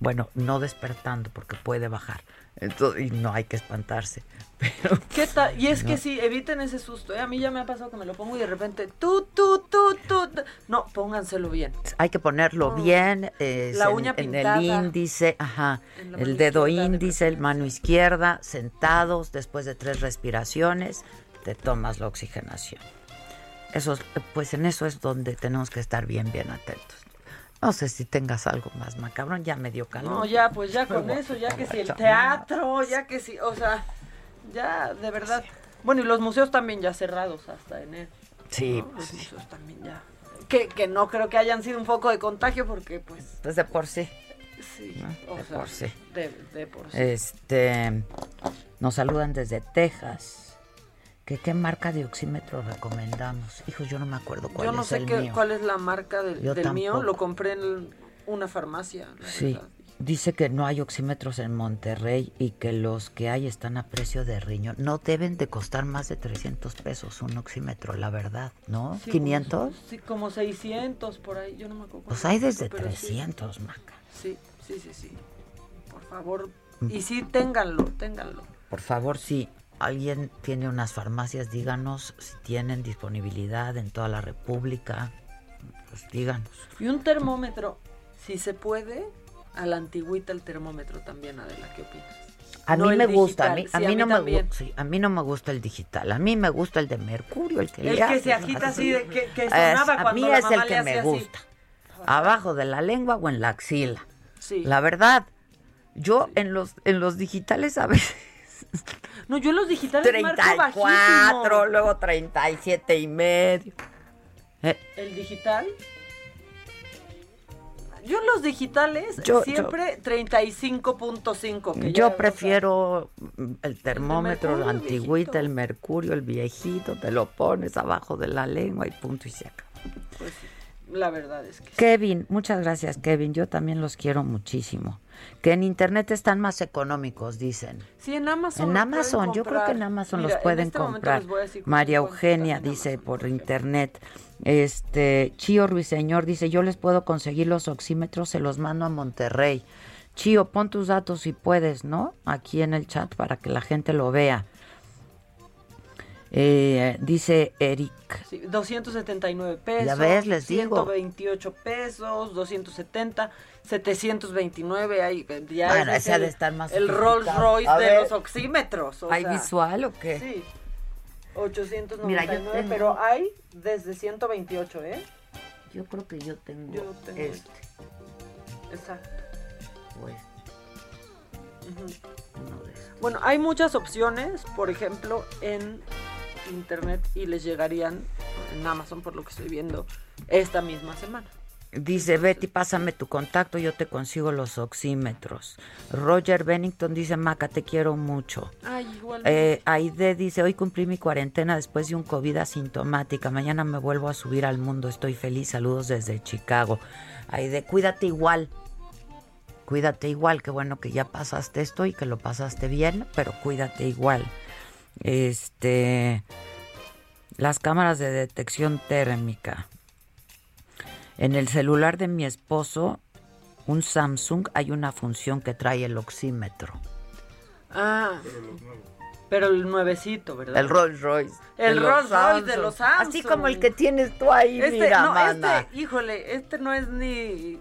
Bueno, no despertando porque puede bajar. Entonces, y no hay que espantarse. Pero ¿Qué tal? Y es No. que sí, eviten ese susto. ¿eh? A mí ya me ha pasado que me lo pongo y de repente, tú, tú, tú, tú. tú. No, pónganselo bien. hay que ponerlo bien eh, La en- uña en, pintada. el índice, ajá, En el dedo izquierda, de índice, el mano izquierda, sentados después de tres respiraciones, te tomas la oxigenación. Eso, es- pues en eso es donde tenemos que estar bien, bien atentos. No sé si tengas algo más macabrón, ya me dio calor. No, ya, pues ya con eso, ya que si el teatro, ya que si, o sea, ya, de verdad. Bueno, y los museos también ya cerrados hasta enero. Sí, ¿no? Los sí. museos también ya. Que, que no creo que hayan sido un foco de contagio porque, pues, Pues de por sí. sí, ¿no? o De sea, por sí. de, de por sí. Este, nos saludan desde Texas. ¿Qué, ¿Qué marca de oxímetro recomendamos? Hijo, yo no me acuerdo cuál Yo no es sé el qué, mío. cuál es la marca del, mío, lo compré en una farmacia. Sí, verdad. dice que no hay oxímetros en Monterrey y que los que hay están a precio de riñón. No deben de costar más de 300 pesos un oxímetro, la verdad, ¿no? Sí, ¿500? Como, sí, como 600 por ahí, yo no me acuerdo. Pues hay desde pero sí. 300, Maca. Sí, sí, sí, sí. Por favor. Mm. Y sí, ténganlo, ténganlo. Por favor, si alguien tiene unas farmacias, díganos si tienen disponibilidad en toda la República. Pues díganos. Y un termómetro, si se puede, a la antigüita el termómetro también, Adela, ¿qué opinas? A No mí me gusta, a mí, a sí, mí no me gusta, a mí no me gusta el digital, a mí me gusta el de mercurio, el que El le que se agita así, de que, que Es- sonaba a cuando mí la es mamá el que me así. gusta. Abajo de la lengua o en la axila. Sí. La verdad, yo en los en los digitales a veces No, yo en los digitales marco 34, bajísimo. luego 37 y medio. Eh, ¿El digital? Yo en los digitales Yo- siempre 35.5. que ya, yo prefiero el termómetro, la mercurio antigüita, el mercurio, el viejito, te lo pones abajo de la lengua y punto y se acaba. pues sí, la verdad es que sí. Kevin, muchas gracias Kevin, yo también los quiero muchísimo. Que en internet están más económicos, dicen. Sí, en Amazon. En Amazon, pueden yo creo que en. Amazon Mira, los pueden este momento comprar. María Eugenia dice Amazon, por internet. Este, Chío Ruiseñor dice, "Yo les puedo conseguir los oxímetros, se los mando a Monterrey." Chío, pon tus datos si puedes, ¿no? Aquí en el chat para que la gente lo vea. Eh, dice Eric. Sí, 279 pesos. Ya ves, les digo. 128 pesos, 270, 729. Hay, ya Bueno, ese el, de estar más El Rolls. Royce A de ver. los oxímetros. o ¿Hay sea, visual o qué? Sí. 899, Mira, tengo- pero hay desde 128, ¿eh? Yo creo que yo tengo, Yo tengo este. Exacto. o este, uno de esos. Bueno, hay muchas opciones, por ejemplo, en internet y les llegarían en Amazon, por lo que estoy viendo, esta misma semana. Dice Betty, pásame tu contacto, yo te consigo los oxímetros. Roger Bennington dice, Maca, te quiero mucho. Ay, igual. Eh, Aide dice, hoy cumplí mi cuarentena después de un COVID asintomática. Mañana me vuelvo a subir al mundo. Estoy feliz. Saludos desde Chicago. Aide, cuídate igual. Cuídate igual. Qué bueno que ya pasaste esto y que lo pasaste bien, pero cuídate igual. Este, las cámaras de detección térmica. En el celular de mi esposo, un Samsung, hay una función que trae el oxímetro. Ah, pero el nuevecito, ¿verdad? El Rolls Royce. El Rolls Royce de los Samsung. Así como el que tienes tú ahí, Este, mira, no, mana. este, híjole, este no es ni,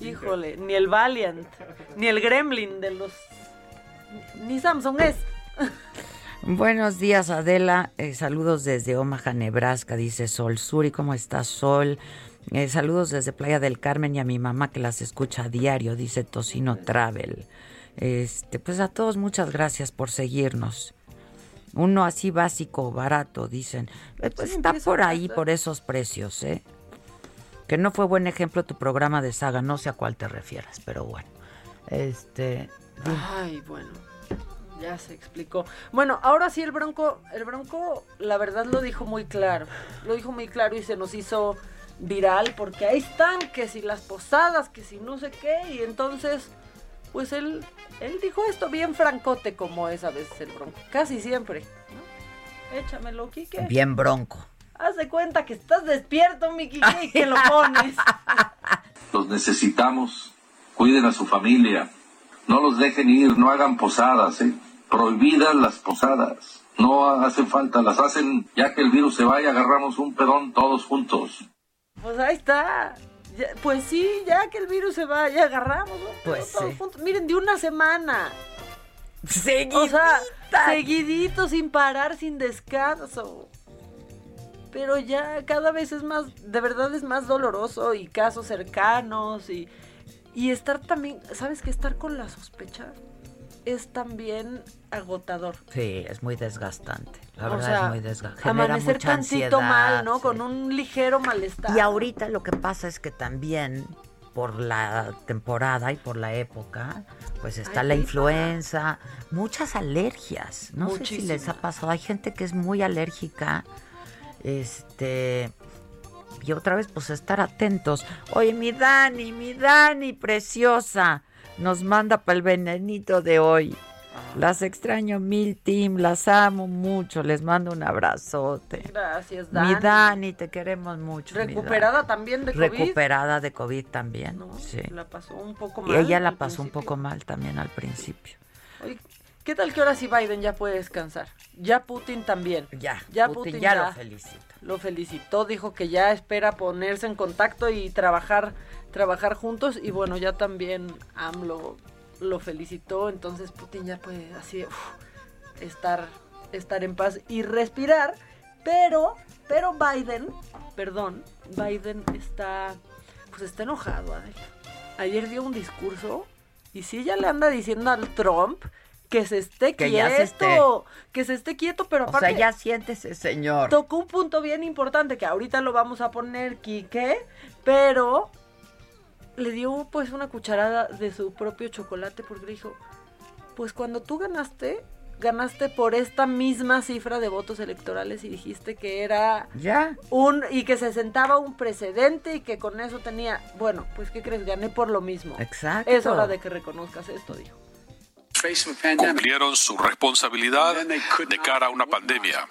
híjole, ni el Valiant, ni el Gremlin de los, ni Samsung es. Buenos días, Adela. Eh, saludos desde Omaha, Nebraska, dice Sol Suri. ¿Cómo estás, Sol? Eh, saludos desde Playa del Carmen y a mi mamá que las escucha a diario, dice Tocino Travel. Este, pues a todos muchas gracias por seguirnos. Uno así básico, barato, dicen. Eh, pues Sí, está por ahí, por esos precios, ¿eh? Que no fue buen ejemplo tu programa de saga, no sé a cuál te refieres, pero bueno. Este, Ay, bueno, ya se explicó. Bueno, ahora sí el Bronco, el Bronco, la verdad lo dijo muy claro, lo dijo muy claro y se nos hizo viral porque ahí están, que si las posadas, que si no sé qué, y entonces, pues él, él dijo esto bien francote como es a veces el Bronco, casi siempre, ¿no? Échamelo, Quique. bien bronco. Haz de cuenta que estás despierto, mi Quique, y que lo pones. Los necesitamos. Cuiden a su familia. No los dejen ir, no hagan posadas, ¿eh? Prohibidas las posadas. No hacen falta, las hacen ya que el virus se vaya, agarramos un pedón todos juntos. Pues ahí está. Ya- pues sí, ya que el virus se va, ya agarramos. ¿no? Pues Todos sí. juntos. Miren, de una semana. Seguidita. O sea, seguidito, sin parar, sin descanso. Pero ya cada vez es más, de verdad es más doloroso y casos cercanos y, y estar también, ¿sabes qué? Estar con la sospecha es también agotador. Sí, es muy desgastante. La O verdad sea, es muy desgastante. Amanecer mucha tantito ansiedad, mal, ¿no? sí. Con un ligero malestar. Y ahorita lo que pasa es que también por la temporada y por la época, pues está Ay, la influenza, muchas alergias. No sé si les ha pasado. Hay gente que es muy alérgica. Este. Y otra vez, pues estar atentos. Oye, mi Dani, mi Dani, preciosa, nos manda para el venenito de hoy. Las extraño mil, Tim, las amo mucho, les mando un abrazote. Gracias, Dani. Mi Dani, te queremos mucho. Recuperada también de COVID. Recuperada de COVID también, sí. La pasó un poco Y mal. ella la pasó un poco mal también al principio. Oye, ¿Qué tal que ahora sí Biden ya puede descansar? Ya Putin también. Ya, Ya Putin Putin, ya ya, lo felicita. Lo felicitó, dijo que ya espera ponerse en contacto y trabajar, trabajar juntos. Y bueno, ya también AMLO lo felicitó. Entonces Putin ya puede así uf, estar, estar en paz y respirar. Pero, pero Biden, perdón, Biden está, pues está enojado. Ayer dio un discurso y si ella le anda diciendo al Trump que se esté Que quieto, ya se esté. que se esté quieto, pero O aparte sea, ya siéntese, señor. tocó un punto bien importante que ahorita lo vamos a poner, Quique, pero le dio pues una cucharada de su propio chocolate porque le dijo, pues cuando tú ganaste, ganaste por esta misma cifra de votos electorales y dijiste que era Ya. un y que se sentaba un precedente y que con eso tenía, bueno, pues ¿qué crees? Gané por lo mismo. Exacto. Es hora de que reconozcas esto, dijo. Cumplieron su responsabilidad de cara a una pandemia,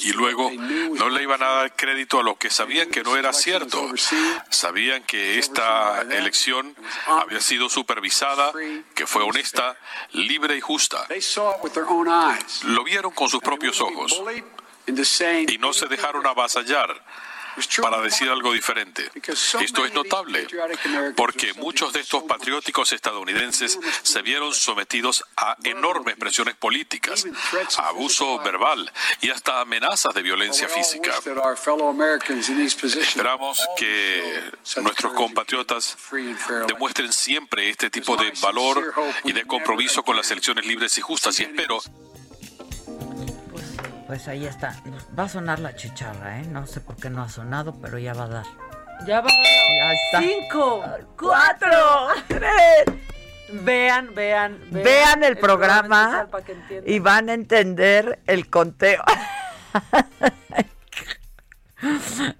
y luego no le iban a dar crédito a lo que sabían que no era cierto. Sabían que esta elección había sido supervisada, que fue honesta, libre y justa. Lo vieron con sus propios ojos y no se dejaron avasallar para decir algo diferente. Esto es notable porque muchos de estos patrióticos estadounidenses se vieron sometidos a enormes presiones políticas, abuso verbal y hasta amenazas de violencia física. Esperamos que nuestros compatriotas demuestren siempre este tipo de valor y de compromiso con las elecciones libres y justas y espero pues ahí está. Va a sonar la chicharra, ¿eh? No sé por qué no ha sonado, pero ya va a dar. Ya va a dar. Cinco, cuatro, tres. Vean, vean, vean. Vean el, programa, y van a entender el conteo.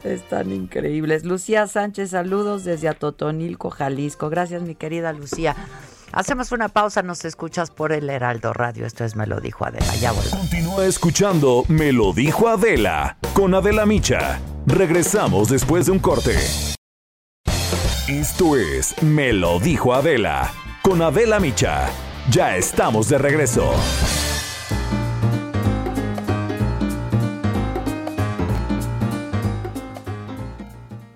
Están increíbles. Lucía Sánchez, saludos desde Atotonilco, Jalisco. Gracias, mi querida Lucía. Hacemos una pausa, nos escuchas por el Heraldo Radio. Esto es Me lo dijo Adela. Ya volvemos. Continúa escuchando Me lo dijo Adela con Adela Micha. Regresamos después de un corte. Esto es Me lo dijo Adela con Adela Micha. Ya estamos de regreso.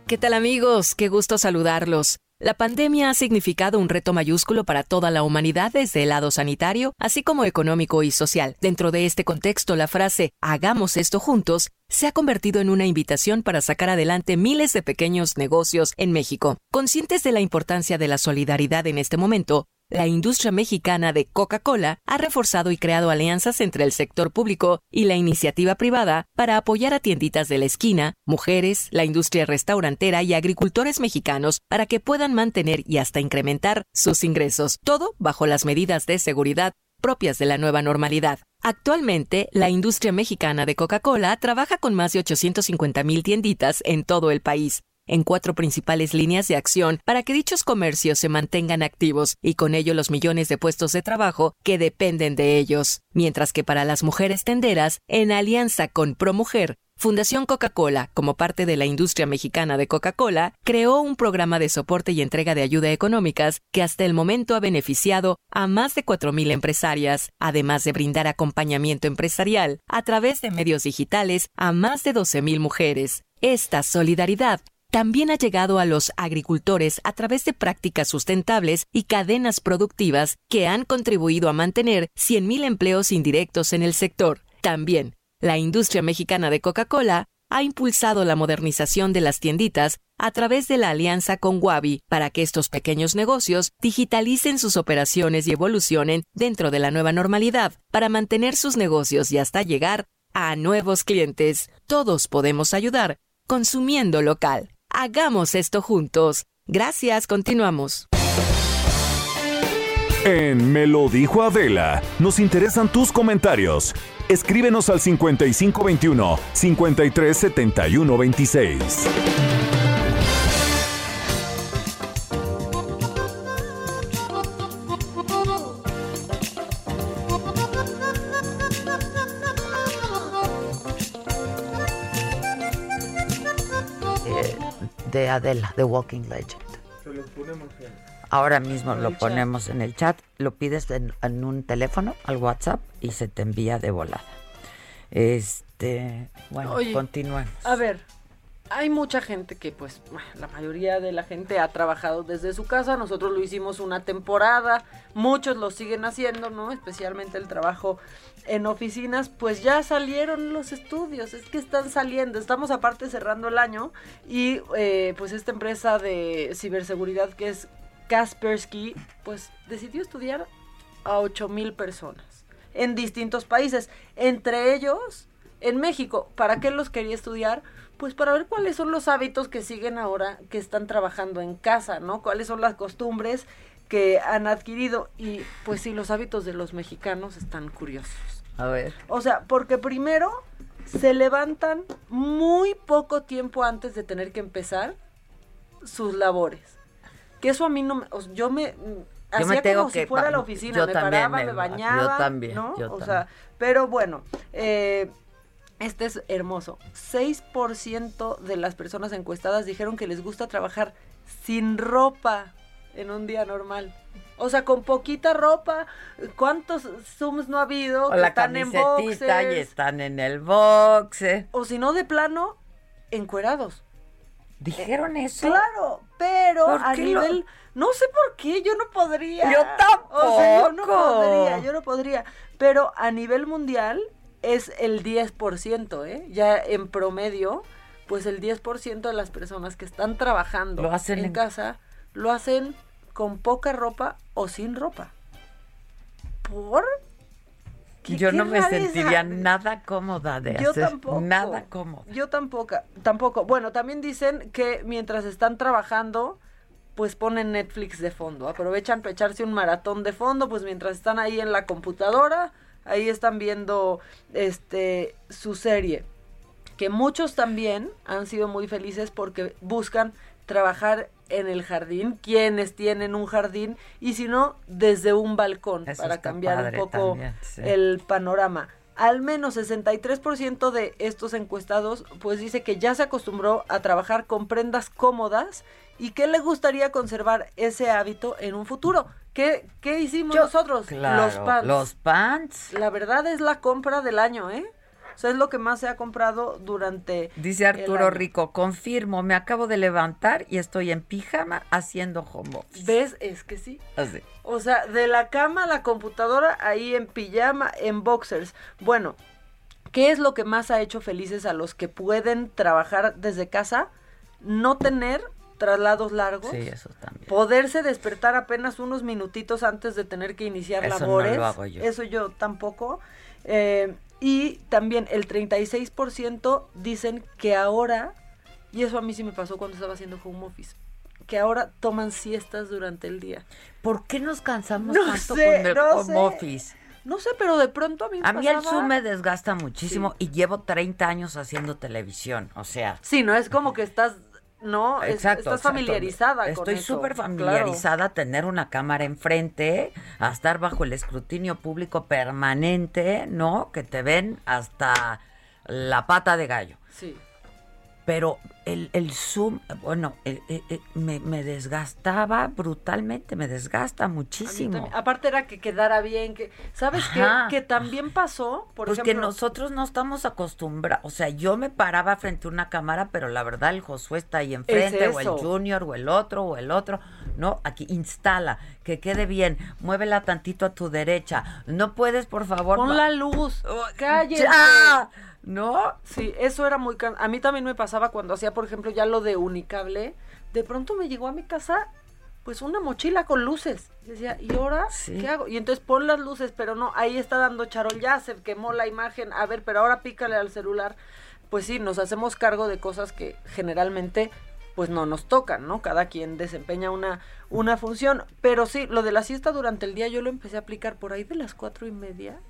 ¿Qué tal amigos? Qué gusto saludarlos. La pandemia ha significado un reto mayúsculo para toda la humanidad desde el lado sanitario, así como económico y social. Dentro de este contexto, la frase hagamos esto juntos se ha convertido en una invitación para sacar adelante miles de pequeños negocios en México. Conscientes de la importancia de la solidaridad en este momento, la industria mexicana de Coca-Cola ha reforzado y creado alianzas entre el sector público y la iniciativa privada para apoyar a tienditas de la esquina, mujeres, la industria restaurantera y agricultores mexicanos para que puedan mantener y hasta incrementar sus ingresos, todo bajo las medidas de seguridad propias de la nueva normalidad. Actualmente, la industria mexicana de Coca-Cola trabaja con más de 850 mil tienditas en todo el país, en cuatro principales líneas de acción para que dichos comercios se mantengan activos y con ello los millones de puestos de trabajo que dependen de ellos. Mientras que para las mujeres tenderas, en alianza con ProMujer, Fundación Coca-Cola, como parte de la industria mexicana de Coca-Cola, creó un programa de soporte y entrega de ayuda económicas que hasta el momento ha beneficiado a más de 4.000 empresarias, además de brindar acompañamiento empresarial a través de medios digitales a más de 12.000 mujeres. Esta solidaridad también ha llegado a los agricultores a través de prácticas sustentables y cadenas productivas que han contribuido a mantener 100.000 empleos indirectos en el sector. También, la industria mexicana de Coca-Cola ha impulsado la modernización de las tienditas a través de la alianza con Wabi para que estos pequeños negocios digitalicen sus operaciones y evolucionen dentro de la nueva normalidad para mantener sus negocios y hasta llegar a nuevos clientes. Todos podemos ayudar consumiendo local. Hagamos esto juntos. Gracias, continuamos. En Me lo dijo Adela, nos interesan tus comentarios. Escríbenos al 5521 537126. de Adela, The Walking Legend. Ahora mismo lo ponemos en el chat, lo pides en, un teléfono, al WhatsApp, y se te envía de volada. Este, bueno, continuemos. A ver, hay mucha gente que, pues, la mayoría de la gente ha trabajado desde su casa. Nosotros lo hicimos una temporada. Muchos lo siguen haciendo, ¿no? Especialmente el trabajo en oficinas. Pues ya salieron los estudios. Es que están saliendo. Estamos aparte cerrando el año. Y, eh, pues, esta empresa de ciberseguridad que es Kaspersky, pues, decidió estudiar a 8 mil personas en distintos países. Entre ellos, en México. ¿Para qué los quería estudiar? pues para ver cuáles son los hábitos que siguen ahora que están trabajando en casa, ¿no? Cuáles son las costumbres que han adquirido y pues sí, los hábitos de los mexicanos están curiosos. A ver. O sea, porque primero se levantan muy poco tiempo antes de tener que empezar sus labores. Que eso a mí no me... yo me... hacía como si fuera a la oficina, me paraba, me, bañaba, yo también, ¿no? o sea, pero bueno, eh, Este es hermoso. 6% de las personas encuestadas dijeron que les gusta trabajar sin ropa en un día normal. O sea, con poquita ropa. ¿Cuántos Zooms no ha habido O que la están en camisetita y están en el boxe. O si no, de plano, encuerados. ¿Dijeron eso? Claro, pero ¿Por a lo- nivel... No sé por qué, yo no podría. Yo O sea, yo no tampoco. podría, yo no podría. Pero a nivel mundial es el 10%, ¿eh? Ya en promedio, pues el 10% de las personas que están trabajando Lo hacen en, en- casa lo hacen con poca ropa o sin ropa. ¿Por? ¿Qué- Yo no me rareza? sentiría nada cómoda de Yo hacer tampoco. nada cómoda. Yo tampoco, tampoco. Bueno, también dicen que mientras están trabajando, pues ponen Netflix de fondo. Aprovechan para echarse un maratón de fondo, pues mientras están ahí en la computadora, ahí están viendo este su serie. Que muchos también han sido muy felices porque buscan trabajar en el jardín, quienes tienen un jardín, y si no, desde un balcón, Eso para cambiar un poco también, sí. el panorama. Al menos 63% de estos encuestados pues dice que ya se acostumbró a trabajar con prendas cómodas y que le gustaría conservar ese hábito en un futuro. ¿Qué, qué hicimos nosotros? Claro, los pants. los pants. La verdad es la compra del año, ¿eh? O sea, es lo que más se ha comprado durante Dice Arturo. Rico, confirmo, me acabo de levantar y estoy en pijama haciendo home office. ¿Ves? Es que sí. Así. O sea, de la cama a la computadora, ahí en pijama, en boxers. Bueno, ¿qué es lo que más ha hecho felices a los que pueden trabajar desde casa? No tener traslados largos. Sí, eso también. Poderse despertar apenas unos minutitos antes de tener que iniciar Eso no labores. lo hago yo. Eso yo tampoco. Eh, y también el 36% dicen que ahora, y eso a mí sí me pasó cuando estaba haciendo home office, que ahora toman siestas durante el día. ¿Por qué nos cansamos No tanto sé, con el no home sé. office? No sé, pero de pronto a mí me A mí el Zoom me desgasta muchísimo y llevo 30 años haciendo televisión, o sea... Sí, no es como que estás, no, Exacto, estás exacto. familiarizada con Estoy súper claro. familiarizada a tener una cámara enfrente, a estar bajo el escrutinio público permanente, ¿no? Que te ven hasta la pata de gallo. Sí. Pero el, el Zoom, bueno, el- el- el- me, me desgastaba brutalmente, me desgasta muchísimo. también. Aparte era que quedara bien, que ¿sabes qué? Que también pasó, por pues que ejemplo, nosotros no estamos acostumbrados. O sea, yo me paraba frente a una cámara, pero la verdad el Josué está ahí enfrente, o el. Junior, o el otro, o el otro. No, aquí instala, que quede bien, muévela tantito a tu derecha. No puedes, por favor. pon la luz, cállate. ¡Ya! ¿No? Sí, eso era muy... can- A mí también me pasaba cuando hacía, por ejemplo, ya lo de Unicable. De pronto me llegó a mi casa, pues, una mochila con luces. Y decía, ¿y ahora Sí. qué hago? Y entonces pon las luces, pero no, ahí está dando charol, ya se quemó la imagen. A ver, pero ahora pícale al celular. Pues sí, nos hacemos cargo de cosas que generalmente pues no nos tocan, ¿no? Cada quien desempeña una, una función. Pero sí, lo de la siesta durante el día yo lo empecé a aplicar por ahí de las cuatro y media.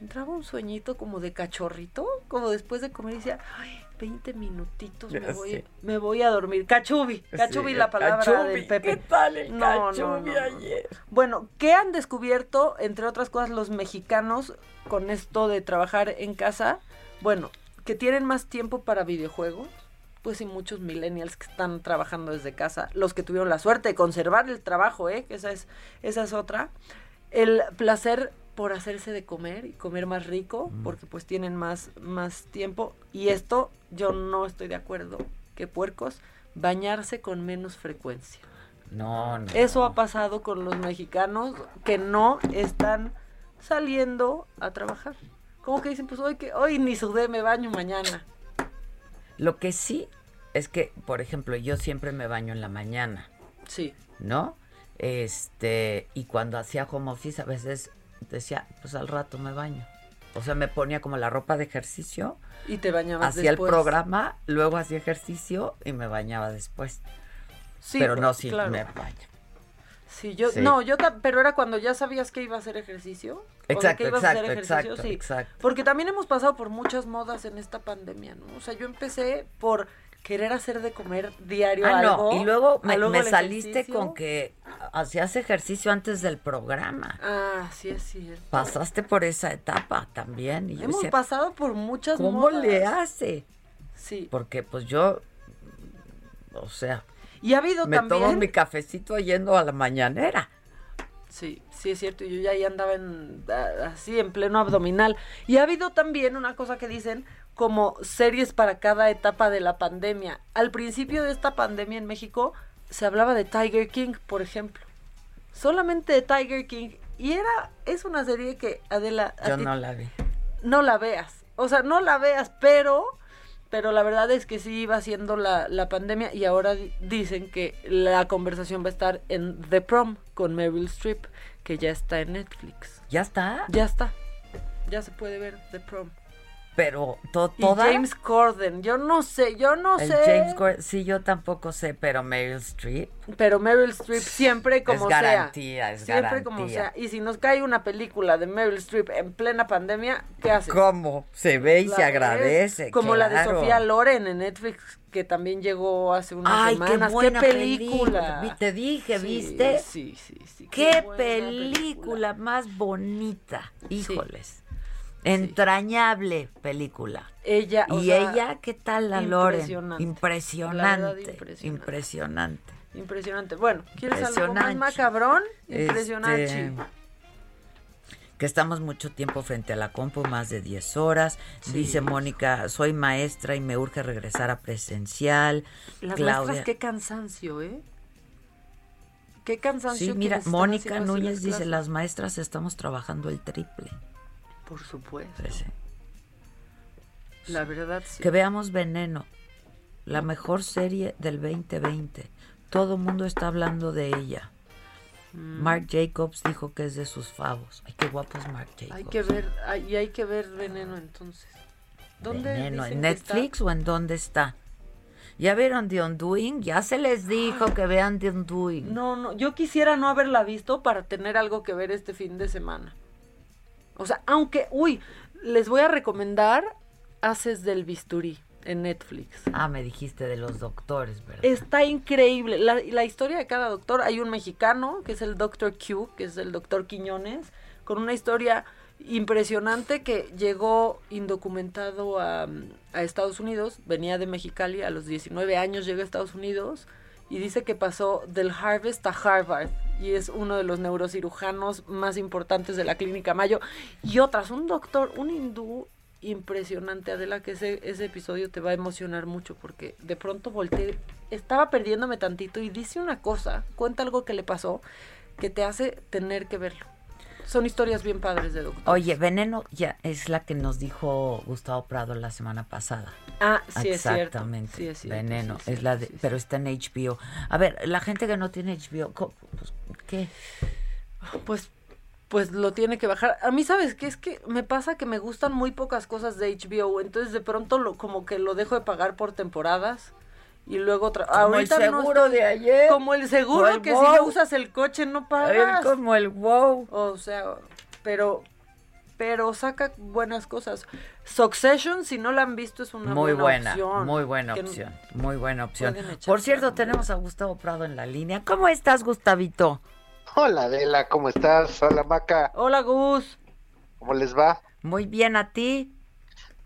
Entraba un sueñito como de cachorrito, como después de comer y decía, ay, 20 minutitos, me voy, me voy a dormir. Cachubi, cachubi Sí, la palabra cachubi. del Pepe. ¿Qué tal el No, no, cachubi no, no. ayer? Bueno, ¿qué han descubierto, entre otras cosas, los mexicanos con esto de trabajar en casa? Bueno, que tienen más tiempo para videojuegos. Pues sí, muchos millennials que están trabajando desde casa, los que tuvieron la suerte de conservar el trabajo, ¿eh? Esa es, esa es otra. El placer por hacerse de comer y comer más rico, porque pues tienen más, más tiempo. Y esto yo no estoy de acuerdo, que puercos, bañarse con menos frecuencia. No, no. Eso ha pasado con los mexicanos que no están saliendo a trabajar. Como que dicen, pues hoy que hoy ni sudé, me baño mañana. Lo que sí es que, por ejemplo, yo siempre me baño en la mañana. Sí. ¿No? Este, y cuando hacía home office a veces decía, pues al rato me baño. O sea, me ponía como la ropa de ejercicio, Y te bañabas hacía el programa, luego hacía ejercicio y me bañaba después. Sí, Pero no, pues, sí, claro. me baño. Sí, yo, Sí. no, yo, pero era cuando ya sabías que iba a hacer ejercicio. o Exacto, que ibas a hacer exacto, ejercicio, exacto, sí. exacto. Porque también hemos pasado por muchas modas en esta pandemia, ¿no? O sea, yo empecé por querer hacer de comer diario Ah, algo. no, y luego me, saliste ejercicio. con que hacías ejercicio antes del programa. Ah, sí es cierto. Pasaste por esa etapa también. Y yo Hemos decía, pasado por muchas ¿Cómo modas. le hace? Sí. Porque pues yo, o sea, Y ha habido me también... tomo mi cafecito yendo a la mañanera. Sí, sí es cierto. Yo ya ahí andaba en, así en pleno abdominal. Y ha habido también una cosa que dicen como series para cada etapa de la pandemia. Al principio de esta pandemia en México se hablaba de Tiger King, por ejemplo. Solamente de Tiger King. Y era, es una serie que Adela... Yo ti- no la vi. no la veas. O sea, no la veas, pero, pero la verdad es que sí iba siendo la, la pandemia y ahora di- dicen que la conversación va a estar en The Prom con Meryl Streep, que ya está en Netflix. ¿Ya está? Ya está. Ya se puede ver The Prom. Pero to- Y toda... James Corden, yo no sé, yo no el sé. James Gordon, sí, yo tampoco sé, pero Meryl Streep. Pero Meryl Streep siempre como Es garantía, sea. es siempre como garantía. sea. Y si nos cae una película de Meryl Streep en plena pandemia, ¿qué haces? ¿Cómo? Se ve y La se agradece. Como la de. Sofía Loren en Netflix, que también llegó hace unas Ay, semanas. qué buena película! Vi- Te dije, Sí, ¿viste? Sí, sí, sí. Qué, película, más bonita. Híjoles. Entrañable película. Ella, o y sea, ella, ¿qué tal la Loren? impresionante. Impresionante. La impresionante. Impresionante. Impresionante. Bueno, ¿quieres algo más Impresionante. macabrón? Impresionante. Este, que estamos mucho tiempo frente a la compu, más de 10 horas. Sí. Dice Mónica, soy maestra y me urge regresar a presencial. Las Claudia, maestras, qué cansancio, ¿eh? Qué cansancio. sí, mira, Mónica Núñez las dice, las maestras estamos trabajando el triple. Por supuesto. Sí. La verdad, sí. Que veamos Veneno, la mejor serie del 2020. Todo el mundo está hablando de ella. Mm. Mark Jacobs dijo que es de sus favos. Ay, qué guapo es Mark Jacobs. Hay que ver, y hay que ver Veneno entonces. ¿Dónde Veneno, ¿En? Netflix o en dónde está? ¿Ya vieron The Undoing? Ya se les dijo que vean The Undoing. No, no, yo quisiera no haberla visto para tener algo que ver este fin de semana. O sea, aunque, uy, les voy a recomendar Haces del Bisturí en Netflix. Ah, me dijiste de los doctores, ¿verdad? Está increíble. La, la historia de cada doctor. Hay un mexicano, que es el doctor Q, que es el doctor Quiñones, con una historia impresionante que llegó indocumentado a, a Estados Unidos. Venía de Mexicali, a los 19 años llegó a Estados Unidos y dice que pasó del Harvest a Harvard y es uno de los neurocirujanos más importantes de la clínica Mayo. Y otras, un doctor, un hindú impresionante, Adela, que ese, ese episodio te va a emocionar mucho porque de pronto volteé, estaba perdiéndome tantito y dice una cosa, cuenta algo que le pasó que te hace tener que verlo. Son historias bien padres de doctor. Oye, Veneno ya es la que nos dijo Gustavo Prado la semana pasada. Ah, sí es cierto. Exactamente. Sí es cierto, Veneno, sí, es la de, pero está en HBO. A ver, la gente que no tiene HBO, pues, ¿qué? Pues pues lo tiene que bajar. A mí, ¿sabes qué? Es que me pasa que me gustan muy pocas cosas de HBO, entonces de pronto lo, como que lo dejo de pagar por temporadas y luego... Tra Como el Ahorita no seguro estoy- de ayer. Como el seguro, el que si no usas el coche no pagas. Es como el wow. O sea, pero pero saca buenas cosas. Succession, si no la han visto, es una Muy buena, opción. muy buena opción, muy buena opción. Por cierto, tenemos a Gustavo Prado en la línea. ¿Cómo estás, Gustavito? Hola Adela, ¿cómo estás? Hola Maca, Hola Gus. ¿cómo les va? Muy bien, ¿a ti?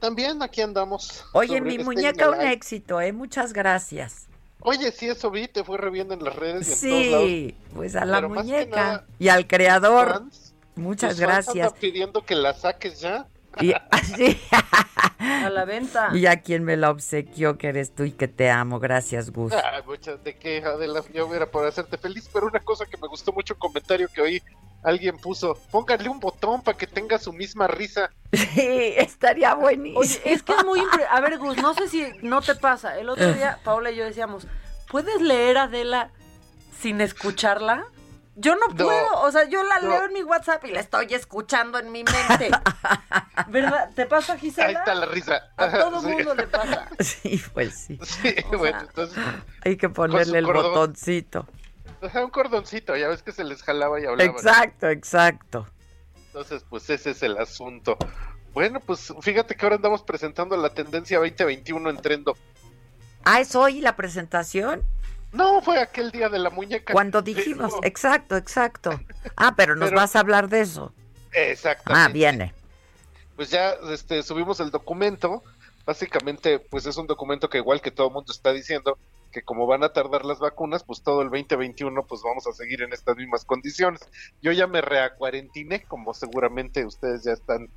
También aquí andamos. Oye, mi este muñeca, un Live. éxito, ¿eh? Muchas gracias. Oye, sí, eso vi, te fue re bien en las redes y en todos lados. Sí, pues a la Pero muñeca nada, y al creador. fans, Muchas fans gracias. andan pidiendo que la saques ya. Y, sí, A la venta. y a quien me la obsequió, que eres tú y que te amo. Gracias, Gus. Ay, muchas de que Adela, yo era por hacerte feliz, pero una cosa que me gustó mucho un comentario que oí, alguien puso, póngale un botón para que tenga su misma risa. Sí, estaría buenísimo. Oye, es que es muy impre- A ver, Gus, no sé si no te pasa. El otro día, Paola y yo decíamos, ¿puedes leer a Adela sin escucharla? Yo no, No, puedo, o sea, yo la no. leo en mi WhatsApp y la estoy escuchando en mi mente. ¿Verdad? ¿Te pasa, Gisela? Ahí está la risa. A todo Sí. mundo le pasa. Sí, pues sí. Sí, bueno, entonces, Hay que ponerle el cordón. botoncito. Un cordoncito, ya ves que se les jalaba y hablaban. Exacto, exacto. Entonces, pues ese es el asunto. Bueno, pues fíjate que ahora andamos presentando la tendencia 2021 en Trendo. Ah, ¿es hoy la presentación? No, fue aquel día de la muñeca. Cuando dijimos, exacto, exacto. Ah, pero nos vas a hablar de eso. Exactamente. Ah, viene. Pues ya este, subimos el documento. Básicamente, pues es un documento que igual que todo el mundo está diciendo, que como van a tardar las vacunas, pues todo el 2021 pues vamos a seguir en estas mismas condiciones. Yo ya me reacuarentiné, como seguramente ustedes ya están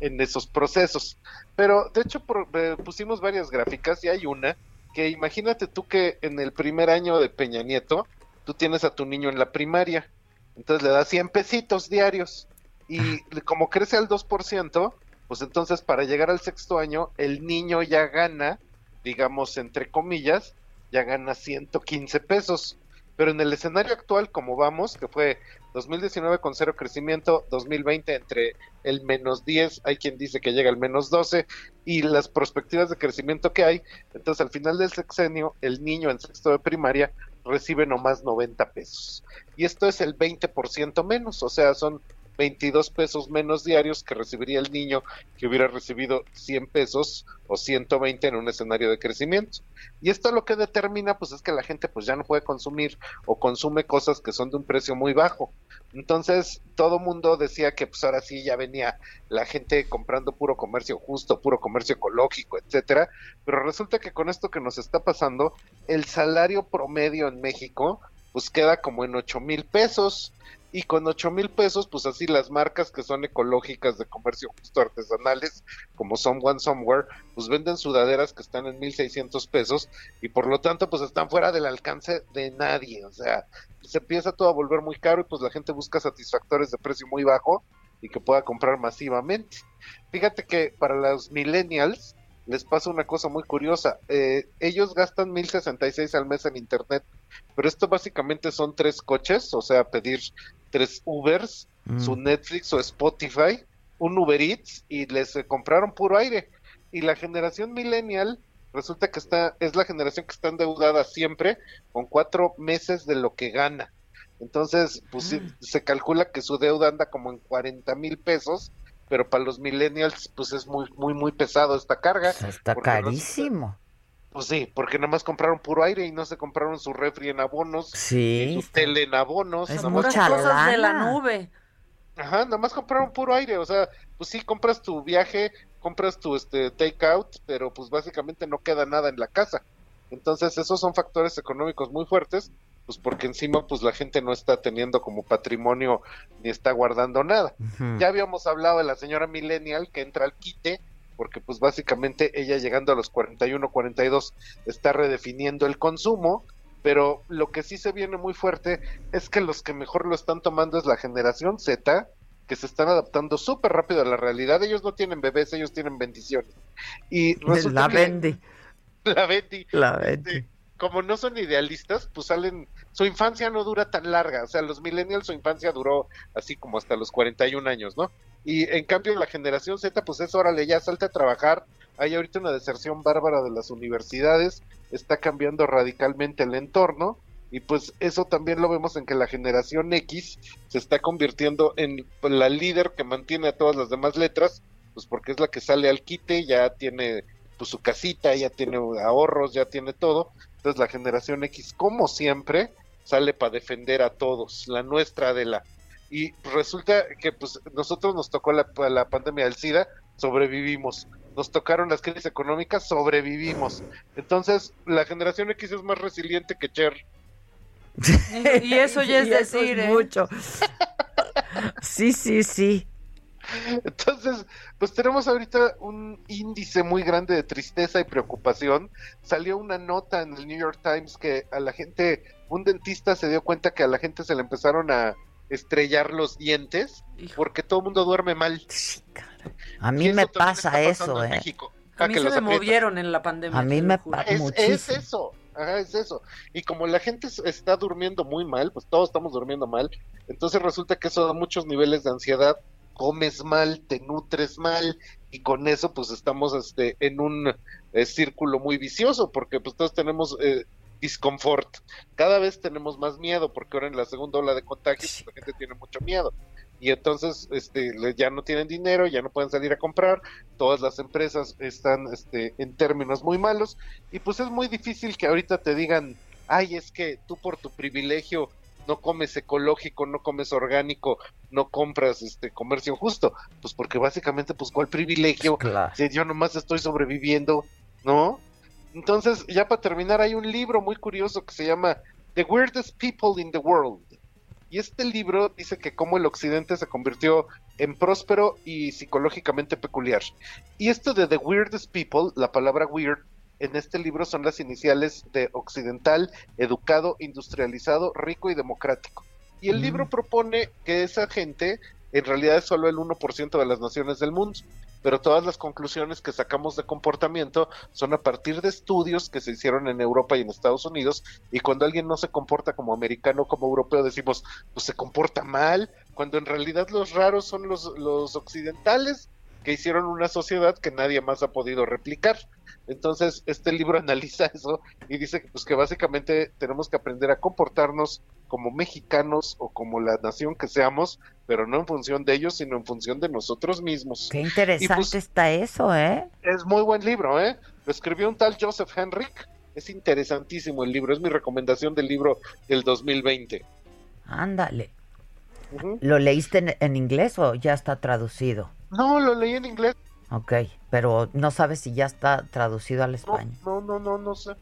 en esos procesos. Pero de hecho eh, pusimos varias gráficas y hay una que imagínate tú que en el primer año de Peña Nieto, tú tienes a tu niño en la primaria, entonces le das 100 pesitos diarios y como crece al 2%, pues entonces para llegar al sexto año el niño ya gana, digamos entre comillas, ya gana 115 pesos. Pero en el escenario actual, como vamos, que fue 2019 con cero crecimiento, 2020 entre el menos 10, hay quien dice que llega al menos 12, y las perspectivas de crecimiento que hay, entonces al final del sexenio, el niño en sexto de primaria recibe nomás 90 pesos. Y esto es el 20% menos, o sea, son 22 pesos menos diarios que recibiría el niño que hubiera recibido 100 pesos o 120 en un escenario de crecimiento. Y esto lo que determina pues es que la gente pues ya no puede consumir o consume cosas que son de un precio muy bajo. Entonces todo mundo decía que pues ahora sí ya venía la gente comprando puro comercio justo, puro comercio ecológico, etcétera, pero resulta que con esto que nos está pasando, el salario promedio en México pues queda como en 8 mil pesos y con ocho mil pesos, pues así las marcas que son ecológicas de comercio justo artesanales, como Someone Somewhere, pues venden sudaderas que están en mil seiscientos pesos y por lo tanto pues están fuera del alcance de nadie, o sea, se empieza todo a volver muy caro y pues la gente busca satisfactores de precio muy bajo y que pueda comprar masivamente. Fíjate que para los millennials, les pasa una cosa muy curiosa. Eh, ellos gastan 1066 al mes en internet, pero esto básicamente son tres coches, o sea, pedir tres Ubers, mm. su Netflix o Spotify, un Uber Eats y les eh, compraron puro aire. Y la generación millennial resulta que está es la generación que está endeudada siempre con cuatro meses de lo que gana. Entonces, pues mm. se calcula que su deuda anda como en 40 mil pesos pero para los millennials pues es muy muy muy pesado esta carga. Está carísimo. Pues sí, porque nada más compraron puro aire y no se compraron su refri en abonos, sí, su tele en abonos, es mucha cosas de la nube. Ajá, nada más compraron puro aire, o sea, pues sí compras tu viaje, compras tu este take out, pero pues básicamente no queda nada en la casa. Entonces, esos son factores económicos muy fuertes pues porque encima pues la gente no está teniendo como patrimonio ni está guardando nada. Ya habíamos hablado de la señora millennial que entra al quite porque pues básicamente ella llegando a los 41, 42 está redefiniendo el consumo, pero lo que sí se viene muy fuerte es que los que mejor lo están tomando es la generación Z, que se están adaptando súper rápido a la realidad. Ellos no tienen bebés, ellos tienen bendiciones. Y la que... La Bendy. La Bendy. Como no son idealistas, pues salen, su infancia no dura tan larga, o sea, los millennials su infancia duró así como hasta los 41 años, ¿no? Y en cambio la generación Z, pues es órale, ya salte a trabajar, hay ahorita una deserción bárbara de las universidades, está cambiando radicalmente el entorno, y pues eso también lo vemos en que la generación X se está convirtiendo en la líder que mantiene a todas las demás letras, pues porque es la que sale al quite, ya tiene pues su casita, ya tiene ahorros, ya tiene todo, entonces la generación X, como siempre, sale para defender a todos, la nuestra de la... Y resulta que pues nosotros nos tocó la, la pandemia del SIDA, sobrevivimos. Nos tocaron las crisis económicas, sobrevivimos. Entonces, la generación X es más resiliente que Cher. y eso ya es decir, ¿eh? mucho. sí, sí, sí. Entonces, pues tenemos ahorita un índice muy grande de tristeza y preocupación. Salió una nota en el New York Times que a la gente, un dentista se dio cuenta que a la gente se le empezaron a estrellar los dientes porque todo el mundo duerme mal. a mí me pasa eso, ¿eh? A mí se me movieron en la pandemia. A mí me pasa es, es eso. Ajá, es eso. Y como la gente está durmiendo muy mal, pues todos estamos durmiendo mal, entonces resulta que eso da muchos niveles de ansiedad comes mal, te nutres mal y con eso pues estamos este en un eh, círculo muy vicioso porque pues todos tenemos eh, disconfort. Cada vez tenemos más miedo porque ahora en la segunda ola de contagio pues, la gente tiene mucho miedo. Y entonces este ya no tienen dinero, ya no pueden salir a comprar, todas las empresas están este en términos muy malos. Y pues es muy difícil que ahorita te digan ay, es que tú por tu privilegio no comes ecológico, no comes orgánico, no compras este comercio justo, pues porque básicamente pues cuál privilegio, si yo nomás estoy sobreviviendo, ¿no? Entonces, ya para terminar, hay un libro muy curioso que se llama The Weirdest People in the World. Y este libro dice que cómo el occidente se convirtió en próspero y psicológicamente peculiar. Y esto de The Weirdest People, la palabra weird, en este libro son las iniciales de occidental, educado, industrializado, rico y democrático. Y el libro propone que esa gente en realidad es solo el 1% de las naciones del mundo, pero todas las conclusiones que sacamos de comportamiento son a partir de estudios que se hicieron en Europa y en Estados Unidos, y cuando alguien no se comporta como americano como europeo decimos, pues se comporta mal, cuando en realidad los raros son los, los occidentales que hicieron una sociedad que nadie más ha podido replicar. Entonces, este libro analiza eso y dice que, pues, que básicamente tenemos que aprender a comportarnos como mexicanos o como la nación que seamos, pero no en función de ellos, sino en función de nosotros mismos. Qué interesante pues, está eso, ¿eh? Es muy buen libro, ¿eh? Lo escribió un tal Joseph Henrik. Es interesantísimo el libro, es mi recomendación del libro del 2020. Ándale. ¿Lo leíste en, en inglés o ya está traducido? No, lo leí en inglés. Ok, pero no sabes si ya está traducido al español. No, no, no, no sé.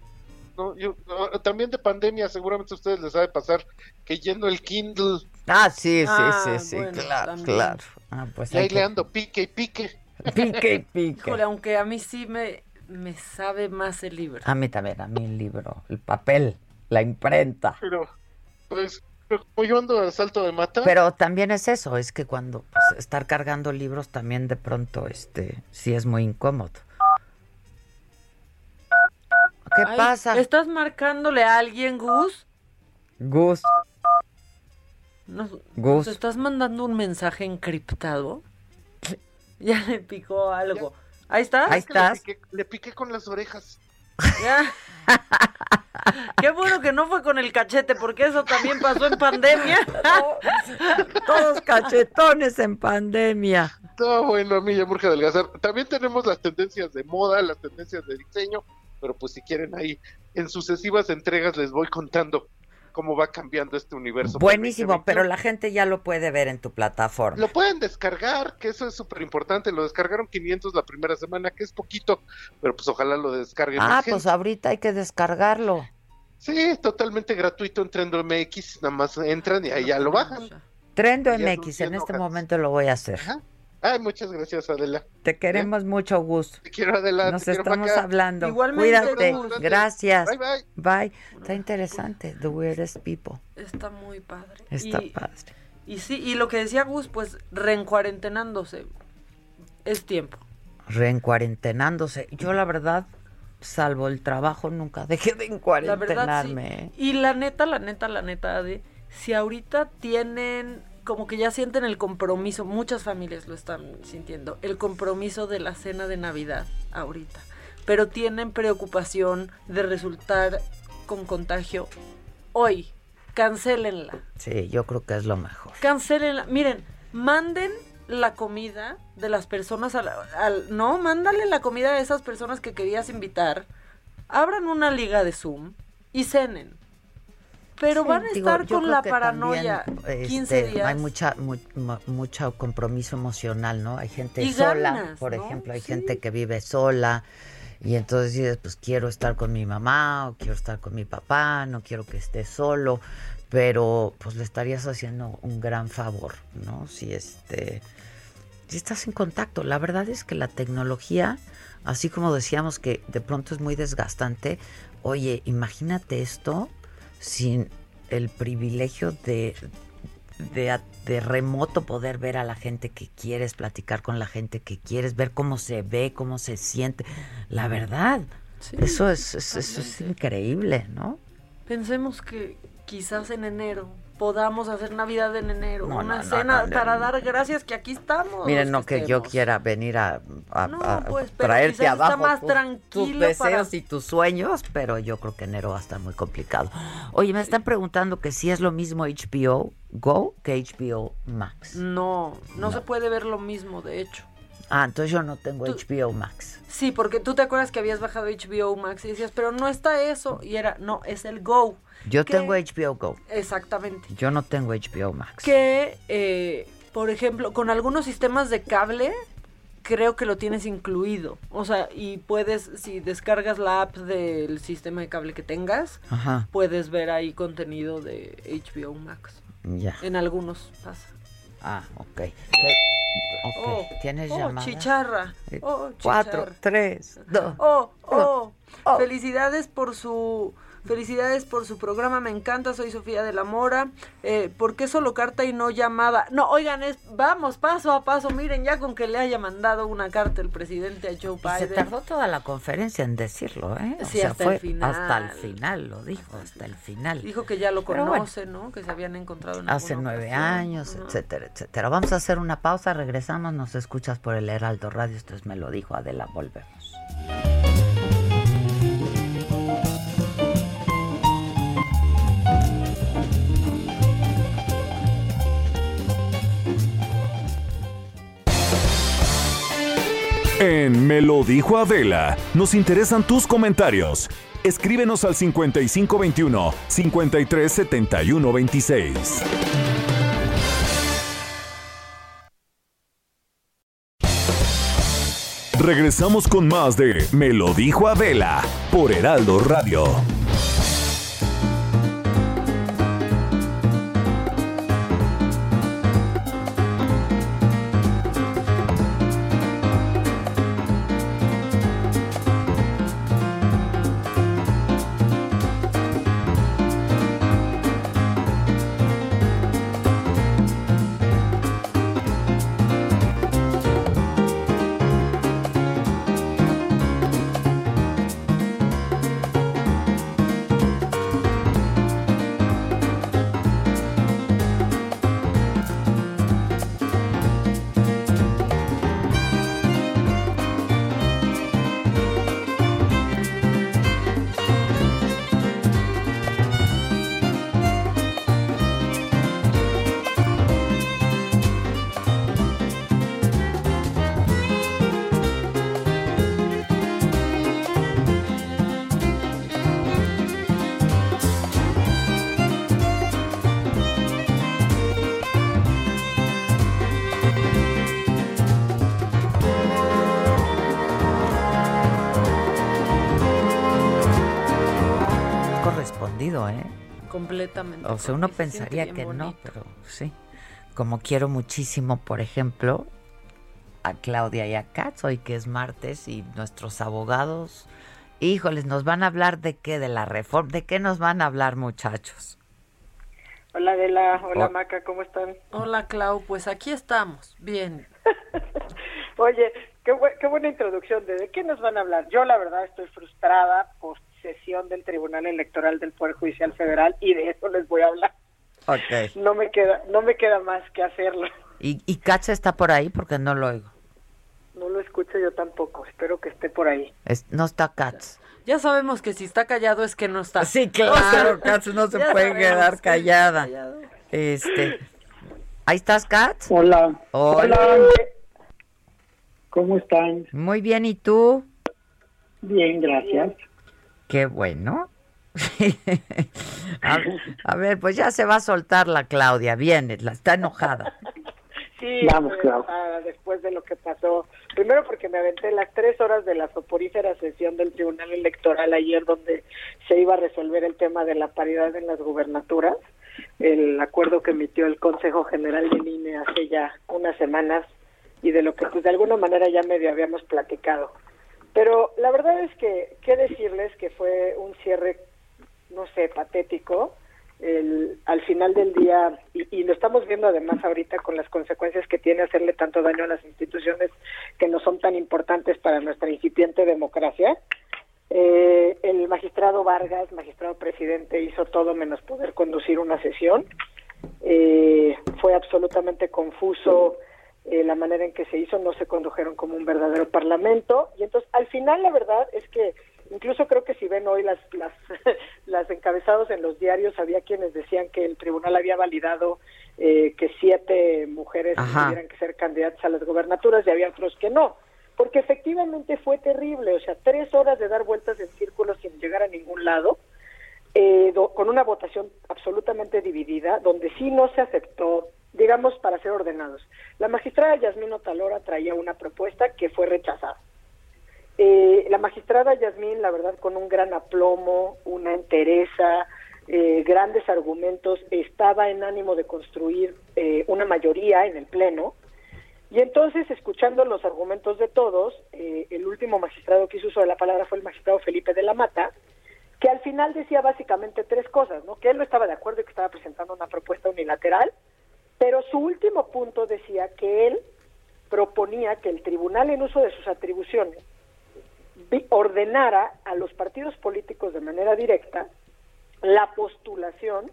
No, yo, también de pandemia, seguramente a ustedes les sabe pasar que yendo el Kindle. Ah, sí, sí, Ah, sí, sí, bueno, claro, también. claro. Ah, pues y ahí que- le ando pique y pique. Pique y pique. Híjole, aunque a mí sí me, me sabe más el libro. A mí también, a mí el libro, el papel, la imprenta. Pero, pues, pero como yo ando al salto de mata. Pero también es eso, es que cuando pues, estar cargando libros también de pronto, este, sí es muy incómodo. ¿Qué Ay, pasa? ¿Estás marcándole a alguien, Gus? Gus, ¿Nos, Gus. nos estás mandando un mensaje encriptado? Ya le picó algo. Ahí estás. Ahí le estás. piqué- Le piqué con las orejas. Ya. Qué bueno que no fue con el cachete, porque eso también pasó en pandemia. todos cachetones en pandemia. No, bueno, a mí ya urge adelgazar. También tenemos las tendencias de moda, las tendencias de diseño, pero pues si quieren ahí, en sucesivas entregas les voy contando cómo va cambiando este universo. Buenísimo, pero la gente ya lo puede ver en tu plataforma. Lo pueden descargar, que eso es súper importante. Lo descargaron 500 la primera semana, que es poquito, pero pues ojalá lo descarguen. Ah, pues gente. ahorita hay que descargarlo. Sí, totalmente gratuito en Trendo MX, nada más entran y ahí ya lo bajan. Trendo MX, en este hojas. momento lo voy a hacer. Ay, muchas gracias, Adela. Te queremos mucho, Gus. Te quiero, Adela. Nos te estamos acá. hablando. Igualmente, Cuídate. Gracias. Bye, bye. Bye. Está interesante. The weirdest people. Está muy padre. Está y, padre. y sí, y lo que decía Gus, pues reencuarentenándose. Es tiempo. Reencuarentenándose. Yo, la verdad, salvo el trabajo, nunca dejé de La verdad, sí. encuarentenarme. ¿eh? Y la neta, la neta, la neta, de si ahorita tienen, como que ya sienten el compromiso, muchas familias lo están sintiendo, el compromiso de la cena de Navidad ahorita, pero tienen preocupación de resultar con contagio hoy, cancélenla, Sí, yo creo que es lo mejor. cancélenla. Miren, manden la comida de las personas al, al- no, mándale la comida a esas personas que querías invitar. Abran una liga de Zoom y cenen. Pero Sí, van a digo, estar con la paranoia también, 15 este, días. Hay mucha, mu- mu- mucho compromiso emocional, ¿no? Hay gente Y sola, ganas, por ¿no? ejemplo, hay Sí. gente que vive sola y entonces dices, pues quiero estar con mi mamá o quiero estar con mi papá, no quiero que esté solo, pero pues le estarías haciendo un gran favor, ¿no? Si este si estás en contacto, la verdad es que la tecnología, así como decíamos que de pronto es muy desgastante, oye, imagínate esto sin el privilegio de, de, remoto poder ver a la gente que quieres, platicar con la gente que quieres, ver cómo se ve, cómo se siente. La verdad, Sí, eso, es, es- eso es increíble, ¿no? Pensemos que quizás en enero podamos hacer Navidad en enero, No, una no, cena no, para dar gracias que aquí estamos. Miren, no que yo quiera venir a, a- a pues, traerte quizás está abajo más tus- tranquilo tus deseos para- y tus sueños, pero yo creo que enero va a estar muy complicado. Oye, me están preguntando que si es lo mismo HBO Go que HBO Max. No, no, No. se puede ver lo mismo, de hecho. Ah, entonces yo no tengo HBO Max. Sí, porque tú te acuerdas que habías bajado HBO Max y decías, pero no está eso. Y era, no, es el Go. Yo tengo HBO Go. Exactamente. Yo no tengo HBO Max. Que, eh, por ejemplo, con algunos sistemas de cable, creo que lo tienes incluido. O sea, y puedes, si descargas la app del sistema de cable que tengas, Ajá. puedes ver ahí contenido de HBO Max. Ya. En algunos pasa. Ah, ok. ¿Qué? Ok. Oh, ¿Tienes oh, llamada? chicharra. Eh, Oh, Cuatro, chicharra. tres, dos. Oh, oh, Felicidades por su felicidades por su programa, me encanta, soy Sofía de la Mora. Eh, ¿Por qué solo carta y no llamada? No, oigan, es, vamos paso a paso, miren, ya con que le haya mandado una carta el presidente a Joe Y se Biden. tardó toda la conferencia en decirlo, ¿eh? O Sí, sea, hasta el fue final. Hasta el final, lo dijo, hasta el final. Dijo que ya lo bueno, conoce, ¿no? Que se habían encontrado en Hace nueve ocasión. años, etcétera, etcétera. Vamos a hacer una pausa, regresamos, nos escuchas por el Heraldo Radio, esto es Me lo dijo Adela, volvemos. En Me lo dijo Adela, nos interesan tus comentarios. Escríbenos al 5521 537126. Regresamos con más de Me lo dijo Adela por Heraldo Radio. O sea, uno porque pensaría que no, pero sí. Como quiero muchísimo, por ejemplo, a Claudia y a Katz, hoy que es martes, y nuestros abogados, híjoles, nos van a hablar de qué, de la reforma, de qué nos van a hablar, muchachos. Hola Adela, hola Oh. Maca, ¿cómo están? Hola Clau, pues aquí estamos, bien. Oye, qué, bue- qué buena introducción. ¿De, ¿De qué nos van a hablar? Yo la verdad estoy frustrada por sesión del Tribunal Electoral del Poder Judicial Federal y de eso les voy a hablar. Ok. No me queda, no me queda más que hacerlo. ¿Y, y Katz está por ahí? Porque no lo oigo. No lo escucho yo tampoco, espero que esté por ahí. Es- no está Katz. Ya sabemos que si está callado es que no está. Sí, claro, Katz no se puede quedar callada. Este, ¿ahí estás, Katz? Hola. Hola. ¿Cómo están? Muy bien, ¿y tú? Bien, gracias. Qué bueno. a, a ver, pues ya se va a soltar la Claudia, viene, la está enojada. Sí, Vamos, estoy Clau. enojada después de lo que pasó. Primero porque me aventé las tres horas de la soporífera sesión del Tribunal Electoral ayer donde se iba a resolver el tema de la paridad en las gubernaturas, el acuerdo que emitió el Consejo General del INE hace ya unas semanas y de lo que pues de alguna manera ya medio habíamos platicado. Pero la verdad es que, qué decirles que fue un cierre, no sé, patético. El, al final del día, y, lo estamos viendo además ahorita con las consecuencias que tiene hacerle tanto daño a las instituciones que no son tan importantes para nuestra incipiente democracia, eh, el magistrado Vargas, magistrado presidente, hizo todo menos poder conducir una sesión. Eh, fue absolutamente confuso eh, la manera en que se hizo, no se condujeron como un verdadero parlamento. Y entonces, al final, la verdad es que incluso creo que si ven hoy las, las, las encabezados en los diarios, había quienes decían que el tribunal había validado eh, que siete mujeres Ajá. tuvieran que ser candidatas a las gobernaturas y había otros que no. Porque efectivamente fue terrible, o sea, tres horas de dar vueltas en círculos sin llegar a ningún lado, eh, do- con una votación absolutamente dividida, donde sí no se aceptó, digamos, para ser ordenados. La magistrada Yasmín Otalora traía una propuesta que fue rechazada. Eh, la magistrada Yasmín, la verdad, con un gran aplomo, una entereza, eh, grandes argumentos, estaba en ánimo de construir eh, una mayoría en el Pleno. Y entonces, escuchando los argumentos de todos, eh, el último magistrado que hizo uso de la palabra fue el magistrado Felipe de la Mata, que al final decía básicamente tres cosas, ¿no? Que él no estaba de acuerdo y que estaba presentando una propuesta unilateral, pero su último punto decía que él proponía que el tribunal en uso de sus atribuciones ordenara a los partidos políticos de manera directa la postulación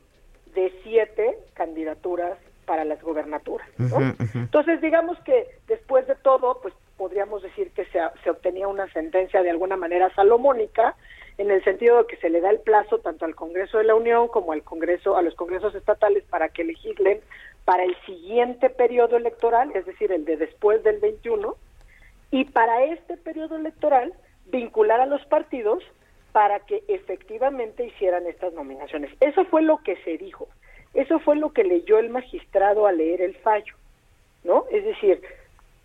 de siete candidaturas para las gobernaturas. ¿no? Entonces, digamos que después de todo, pues podríamos decir que se, se obtenía una sentencia de alguna manera salomónica, en el sentido de que se le da el plazo tanto al Congreso de la Unión como al Congreso, a los Congresos estatales para que legislen para el siguiente periodo electoral, es decir, el de después del 21, y para este periodo electoral vincular a los partidos para que efectivamente hicieran estas nominaciones. Eso fue lo que se dijo. Eso fue lo que leyó el magistrado al leer el fallo, ¿no? Es decir,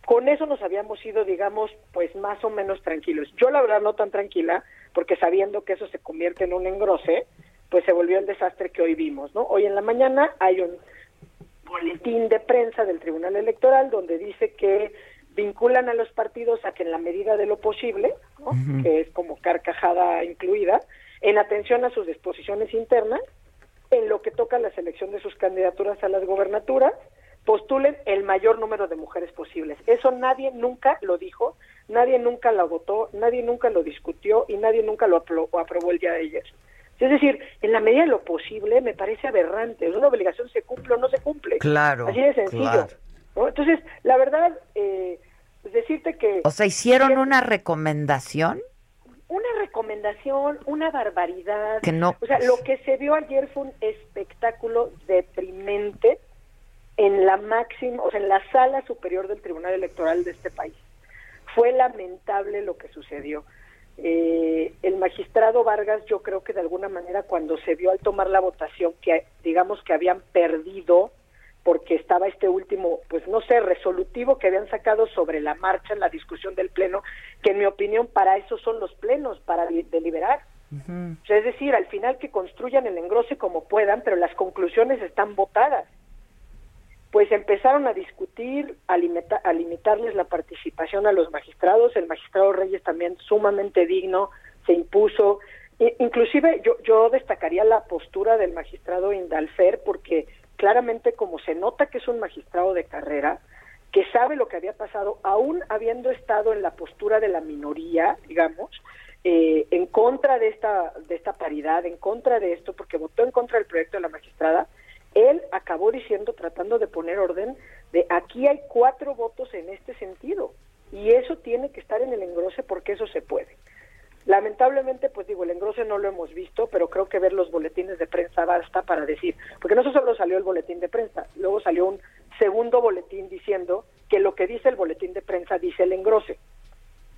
con eso nos habíamos ido, digamos, pues más o menos tranquilos. Yo la verdad no tan tranquila, porque sabiendo que eso se convierte en un engrose, pues se volvió el desastre que hoy vimos, ¿no? Hoy en la mañana hay un boletín de prensa del Tribunal Electoral donde dice que vinculan a los partidos a que en la medida de lo posible, que es como carcajada incluida, en atención a sus disposiciones internas, en lo que toca la selección de sus candidaturas a las gobernaturas, postulen el mayor número de mujeres posibles. Eso nadie nunca lo dijo, nadie nunca lo votó, nadie nunca lo discutió y nadie nunca lo apro- aprobó el día de ayer. Es decir, en la medida de lo posible me parece aberrante. Una obligación se cumple o no se cumple. Claro, Así de sencillo. claro. ¿no? Entonces, la verdad, eh, pues decirte que... O sea, hicieron una recomendación Una recomendación, una barbaridad. Que no, O sea, pues. lo que se vio ayer fue un espectáculo deprimente en la máxima, o sea, en la sala superior del Tribunal Electoral de este país. Fue lamentable lo que sucedió. Eh, el magistrado Vargas, yo creo que de alguna manera cuando se vio al tomar la votación que digamos que habían perdido porque estaba este último, pues no sé, resolutivo que habían sacado sobre la marcha en la discusión del Pleno, que en mi opinión para eso son los plenos, para de- deliberar. O sea, es decir, al final que construyan el engrose como puedan, pero las conclusiones están votadas. Pues empezaron a discutir, a, limita- a limitarles la participación a los magistrados. El magistrado Reyes también sumamente digno, se impuso. Inclusive yo, yo destacaría la postura del magistrado Indalfer porque claramente como se nota que es un magistrado de carrera, que sabe lo que había pasado, aún habiendo estado en la postura de la minoría, digamos, eh, en contra de esta, de esta paridad, en contra de esto, porque votó en contra del proyecto de la magistrada, él acabó diciendo, tratando de poner orden, de aquí hay cuatro votos en este sentido, y eso tiene que estar en el engrose porque eso se puede. Lamentablemente, pues digo, el engrose no lo hemos visto, pero creo que ver los boletines de prensa basta para decir, porque no solo salió el boletín de prensa, luego salió un segundo boletín diciendo que lo que dice el boletín de prensa dice el engrose,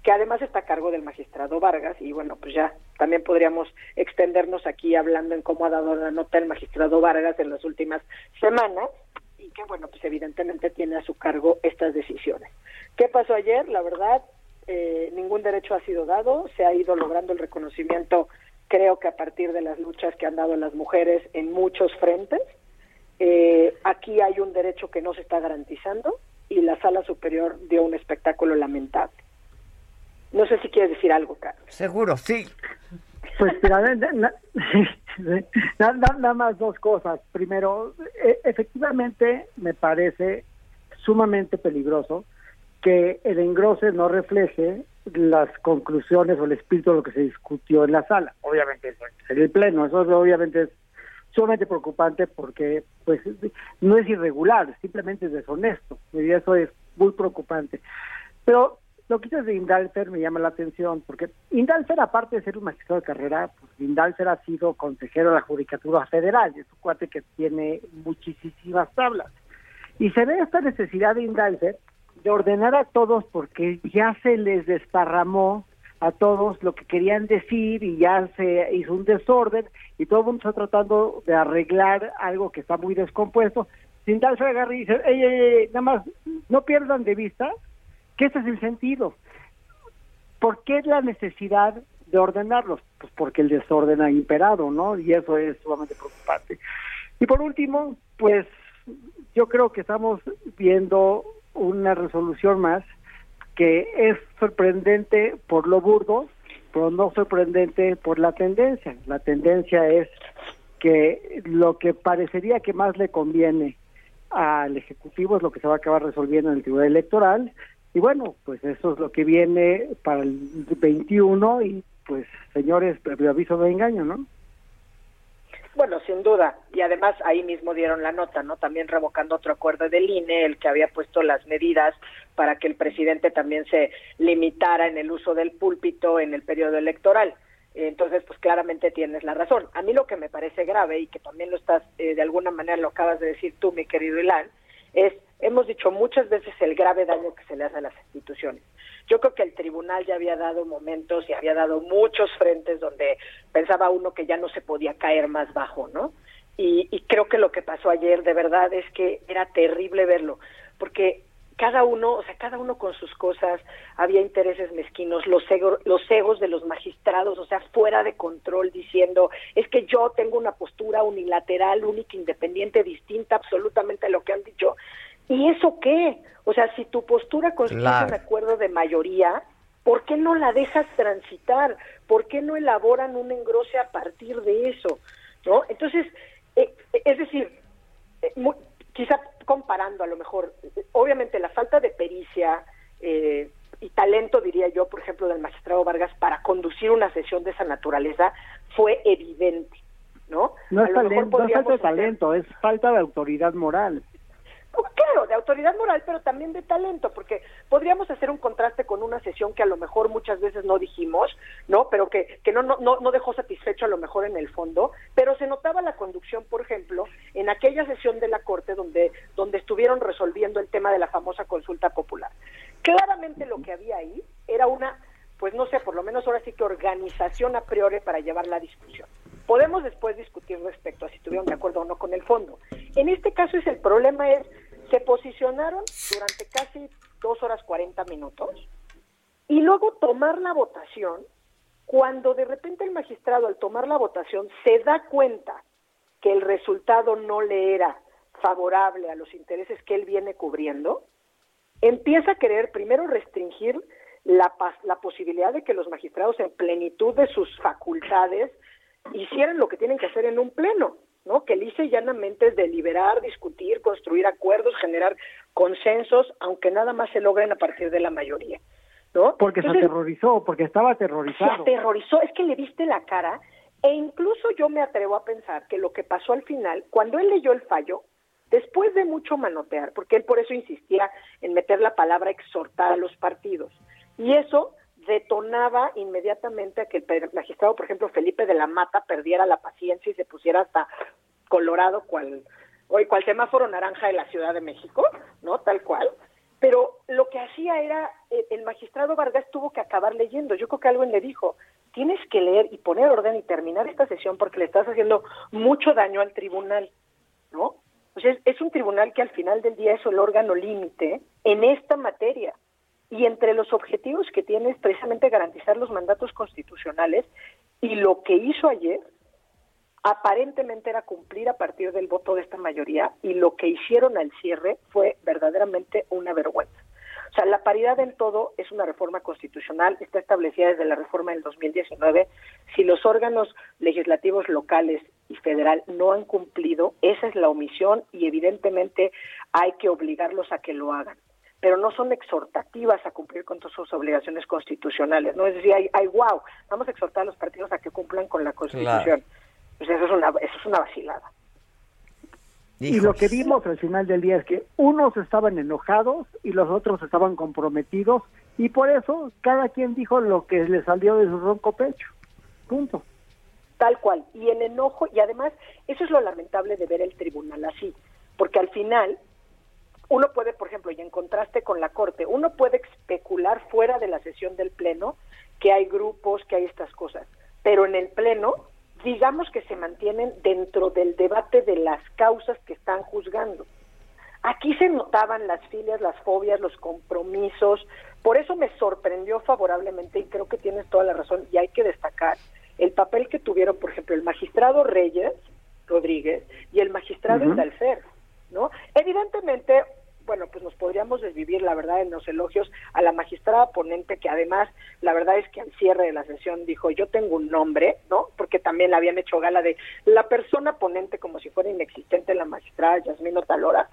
que además está a cargo del magistrado Vargas, y bueno, pues ya también podríamos extendernos aquí hablando en cómo ha dado la nota el magistrado Vargas en las últimas semanas, y que bueno, pues evidentemente tiene a su cargo estas decisiones. ¿Qué pasó ayer? La verdad, eh, ningún derecho ha sido dado, se ha ido logrando el reconocimiento, creo que a partir de las luchas que han dado las mujeres en muchos frentes. Eh, aquí hay un derecho que no se está garantizando y la sala superior dio un espectáculo lamentable. No sé si quieres decir algo, Carlos. Seguro, sí. Pues mira, na- na- na- na- nada más dos cosas. Primero, e- efectivamente me parece sumamente peligroso que el engrose no refleje las conclusiones o el espíritu de lo que se discutió en la sala. Obviamente, en el pleno, eso obviamente es sumamente preocupante porque pues no es irregular, simplemente es deshonesto y eso es muy preocupante. Pero lo que dices de Indalfer me llama la atención, porque Indalfer, aparte de ser un magistrado de carrera, pues Indalfer ha sido consejero de la Judicatura Federal, es un cuate que tiene muchísimas tablas. Y se ve esta necesidad de Indalfer de ordenar a todos porque ya se les desparramó a todos lo que querían decir y ya se hizo un desorden y todo el mundo está tratando de arreglar algo que está muy descompuesto. Indalfer agarra y dice, ey, ey, ey, nada más, no pierdan de vista que es el sentido. ¿Por qué la necesidad de ordenarlos? Pues porque el desorden ha imperado, ¿no? Y eso es sumamente preocupante. Y por último, pues yo creo que estamos viendo una resolución más que es sorprendente por lo burdo, pero no sorprendente por la tendencia. La tendencia es que lo que parecería que más le conviene al Ejecutivo es lo que se va a acabar resolviendo en el Tribunal Electoral. Y bueno, pues eso es lo que viene para el 21 y pues señores, aviso de engaño, ¿no? Bueno, sin duda. Y además ahí mismo dieron la nota, ¿no? También revocando otro acuerdo del INE, el que había puesto las medidas para que el presidente también se limitara en el uso del púlpito en el periodo electoral. Entonces, pues claramente tienes la razón. A mí lo que me parece grave y que también lo estás, eh, de alguna manera lo acabas de decir tú, mi querido Ilan, es, hemos dicho muchas veces el grave daño que se le hace a las instituciones. Yo creo que el tribunal ya había dado momentos y había dado muchos frentes donde pensaba uno que ya no se podía caer más bajo, ¿no? Y, y creo que lo que pasó ayer de verdad es que era terrible verlo, porque cada uno, o sea, cada uno con sus cosas, había intereses mezquinos, los, ego, los egos de los magistrados, o sea, fuera de control, diciendo, es que yo tengo una postura unilateral, única, independiente, distinta absolutamente a lo que han dicho. ¿Y eso qué? O sea, si tu postura constituye Claro. un acuerdo de mayoría, ¿por qué no la dejas transitar? ¿Por qué no elaboran un engrose a partir de eso? ¿No? Entonces, eh, es decir, eh, quizá comparando a lo mejor, eh, obviamente la falta de pericia eh, y talento, diría yo, por ejemplo, del magistrado Vargas para conducir una sesión de esa naturaleza fue evidente, ¿no? Es, talento, no es falta de talento, es falta de autoridad moral. Claro, de autoridad moral, pero también de talento, porque podríamos hacer un contraste con una sesión que a lo mejor muchas veces no dijimos, ¿no? Pero que, que no, no, no no dejó satisfecho a lo mejor en el fondo, pero se notaba la conducción, por ejemplo, en aquella sesión de la Corte donde, donde estuvieron resolviendo el tema de la famosa consulta popular. Claramente lo que había ahí era una, pues no sé, por lo menos ahora sí que organización a priori para llevar la discusión. Podemos después discutir respecto a si estuvieron de acuerdo o no con el fondo. En este caso es el problema es, se posicionaron durante casi dos horas 40 minutos y luego tomar la votación, cuando de repente el magistrado al tomar la votación se da cuenta que el resultado no le era favorable a los intereses que él viene cubriendo, empieza a querer primero restringir la, la posibilidad de que los magistrados en plenitud de sus facultades hicieran lo que tienen que hacer en un pleno, ¿no? Que lisa y llanamente es deliberar, discutir, construir acuerdos, generar consensos, aunque nada más se logren a partir de la mayoría, ¿no? Porque se aterrorizó, porque estaba se aterrorizado. aterrorizó, es que le viste la cara e incluso yo me atrevo a pensar que lo que pasó al final, cuando él leyó el fallo, después de mucho manotear, porque él por eso insistía en meter la palabra exhortar a los partidos, y eso detonaba inmediatamente a que el magistrado, por ejemplo, Felipe de la Mata, perdiera la paciencia y se pusiera hasta colorado cual, hoy cual semáforo naranja de la Ciudad de México, ¿no? Tal cual. Pero lo que hacía era, eh, el magistrado Vargas tuvo que acabar leyendo. Yo creo que alguien le dijo, tienes que leer y poner orden y terminar esta sesión porque le estás haciendo mucho daño al tribunal, ¿no? O sea, es un tribunal que al final del día es el órgano límite en esta materia. Y entre los objetivos que tiene es precisamente garantizar los mandatos constitucionales y lo que hizo ayer aparentemente era cumplir a partir del voto de esta mayoría y lo que hicieron al cierre fue verdaderamente una vergüenza. O sea, la paridad en todo es una reforma constitucional, está establecida desde la reforma del 2019. Si los órganos legislativos locales y federal no han cumplido, esa es la omisión y evidentemente hay que obligarlos a que lo hagan. Pero no son exhortativas a cumplir con todas sus obligaciones constitucionales. No es decir, ay, ay, wow, vamos a exhortar a los partidos a que cumplan con la Constitución. Pues eso es una, eso es una vacilada. Y lo que vimos al final del día es que unos estaban enojados y los otros estaban comprometidos y por eso cada quien dijo lo que le salió de su ronco pecho. Punto. Tal cual. Y el enojo, y además, eso es lo lamentable de ver el tribunal así, porque al final uno puede, por ejemplo, y en contraste con la Corte, uno puede especular fuera de la sesión del Pleno que hay grupos, que hay estas cosas, pero en el Pleno, digamos que se mantienen dentro del debate de las causas que están juzgando. Aquí se notaban las filias, las fobias, los compromisos, por eso me sorprendió favorablemente y creo que tienes toda la razón y hay que destacar el papel que tuvieron, por ejemplo, el magistrado Reyes Rodríguez y el magistrado uh ¿no? Evidentemente, bueno, pues nos podríamos desvivir, la verdad, en los elogios a la magistrada ponente, que además, la verdad es que al cierre de la sesión dijo, yo tengo un nombre, ¿no? Porque también le habían hecho gala de la persona ponente como si fuera inexistente la magistrada Yasmino Talora,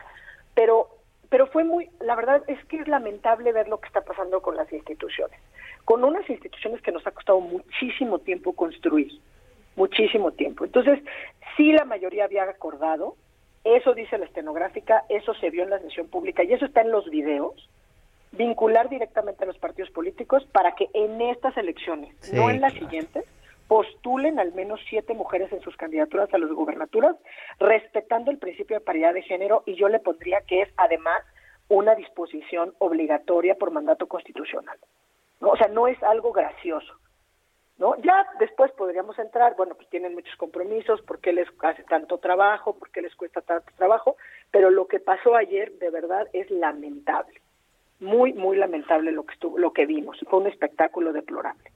pero pero fue muy, la verdad es que es lamentable ver lo que está pasando con las instituciones, con unas instituciones que nos ha costado muchísimo tiempo construir, muchísimo tiempo. Entonces, sí la mayoría había acordado, eso dice la estenográfica, eso se vio en la sesión pública y eso está en los videos, vincular directamente a los partidos políticos para que en estas elecciones, no en las siguientes, postulen al menos siete mujeres en sus candidaturas a las gubernaturas, respetando el principio de paridad de género, y yo le pondría que es además una disposición obligatoria por mandato constitucional. ¿no? O sea, no es algo gracioso. ¿No? Ya después podríamos entrar, bueno, pues tienen muchos compromisos, ¿por qué les hace tanto trabajo? ¿Por qué les cuesta tanto trabajo? Pero lo que pasó ayer, de verdad, es lamentable. Muy, muy lamentable lo que, estuvo, lo que vimos. Fue un espectáculo deplorable.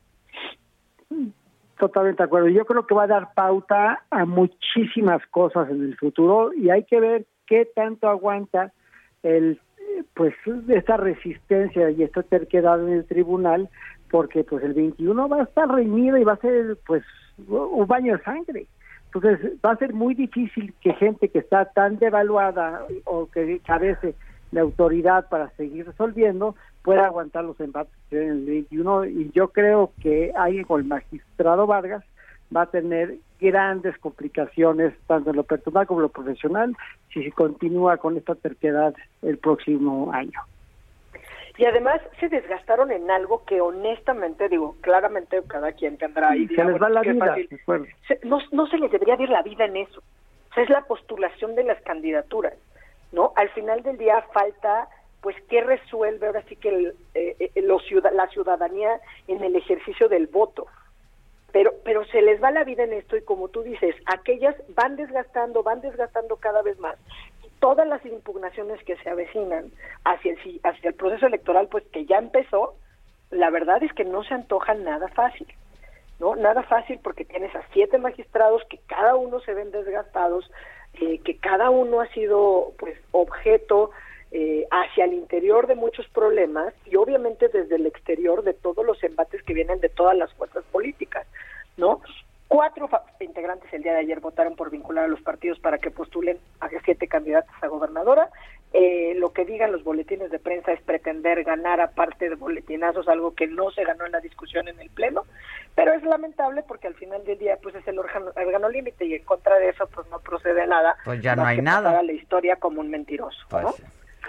Totalmente de acuerdo. Yo creo que va a dar pauta a muchísimas cosas en el futuro y hay que ver qué tanto aguanta el pues esta resistencia y esta terquedad en el tribunal porque pues el 21 va a estar reñido y va a ser pues un baño de sangre. Entonces va a ser muy difícil que gente que está tan devaluada o que carece de autoridad para seguir resolviendo pueda aguantar los embates en el 21 y yo creo que ahí con el magistrado Vargas va a tener grandes complicaciones tanto en lo personal como en lo profesional si se continúa con esta terquedad el próximo año. Y además se desgastaron en algo que honestamente, digo, claramente cada quien tendrá ahí. Se les va la vida. no, no se les debería ir la vida en eso. O sea, es la postulación de las candidaturas, ¿no? Al final del día falta pues qué resuelve ahora sí que el, eh, eh, la ciudadanía en el ejercicio del voto. Pero, pero se les va la vida en esto y como tú dices, aquellas van desgastando, van desgastando cada vez más. Todas las impugnaciones que se avecinan hacia el, hacia el proceso electoral, pues que ya empezó, la verdad es que no se antoja nada fácil. ¿no? Nada fácil porque tienes a siete magistrados que cada uno se ven desgastados, eh, que cada uno ha sido pues objeto eh, hacia el interior de muchos problemas y obviamente desde el exterior de todos los embates que vienen de todas las fuerzas políticas, ¿no? Cuatro integrantes el día de ayer votaron por vincular a los partidos para que postulen a siete candidatas a gobernadora. Eh, lo que digan los boletines de prensa es pretender ganar aparte de boletinazos, algo que no se ganó en la discusión en el Pleno, pero es lamentable porque al final del día pues es el órgano, límite y en contra de eso pues no procede nada. Pues ya no hay nada. la historia como un mentiroso, ¿no?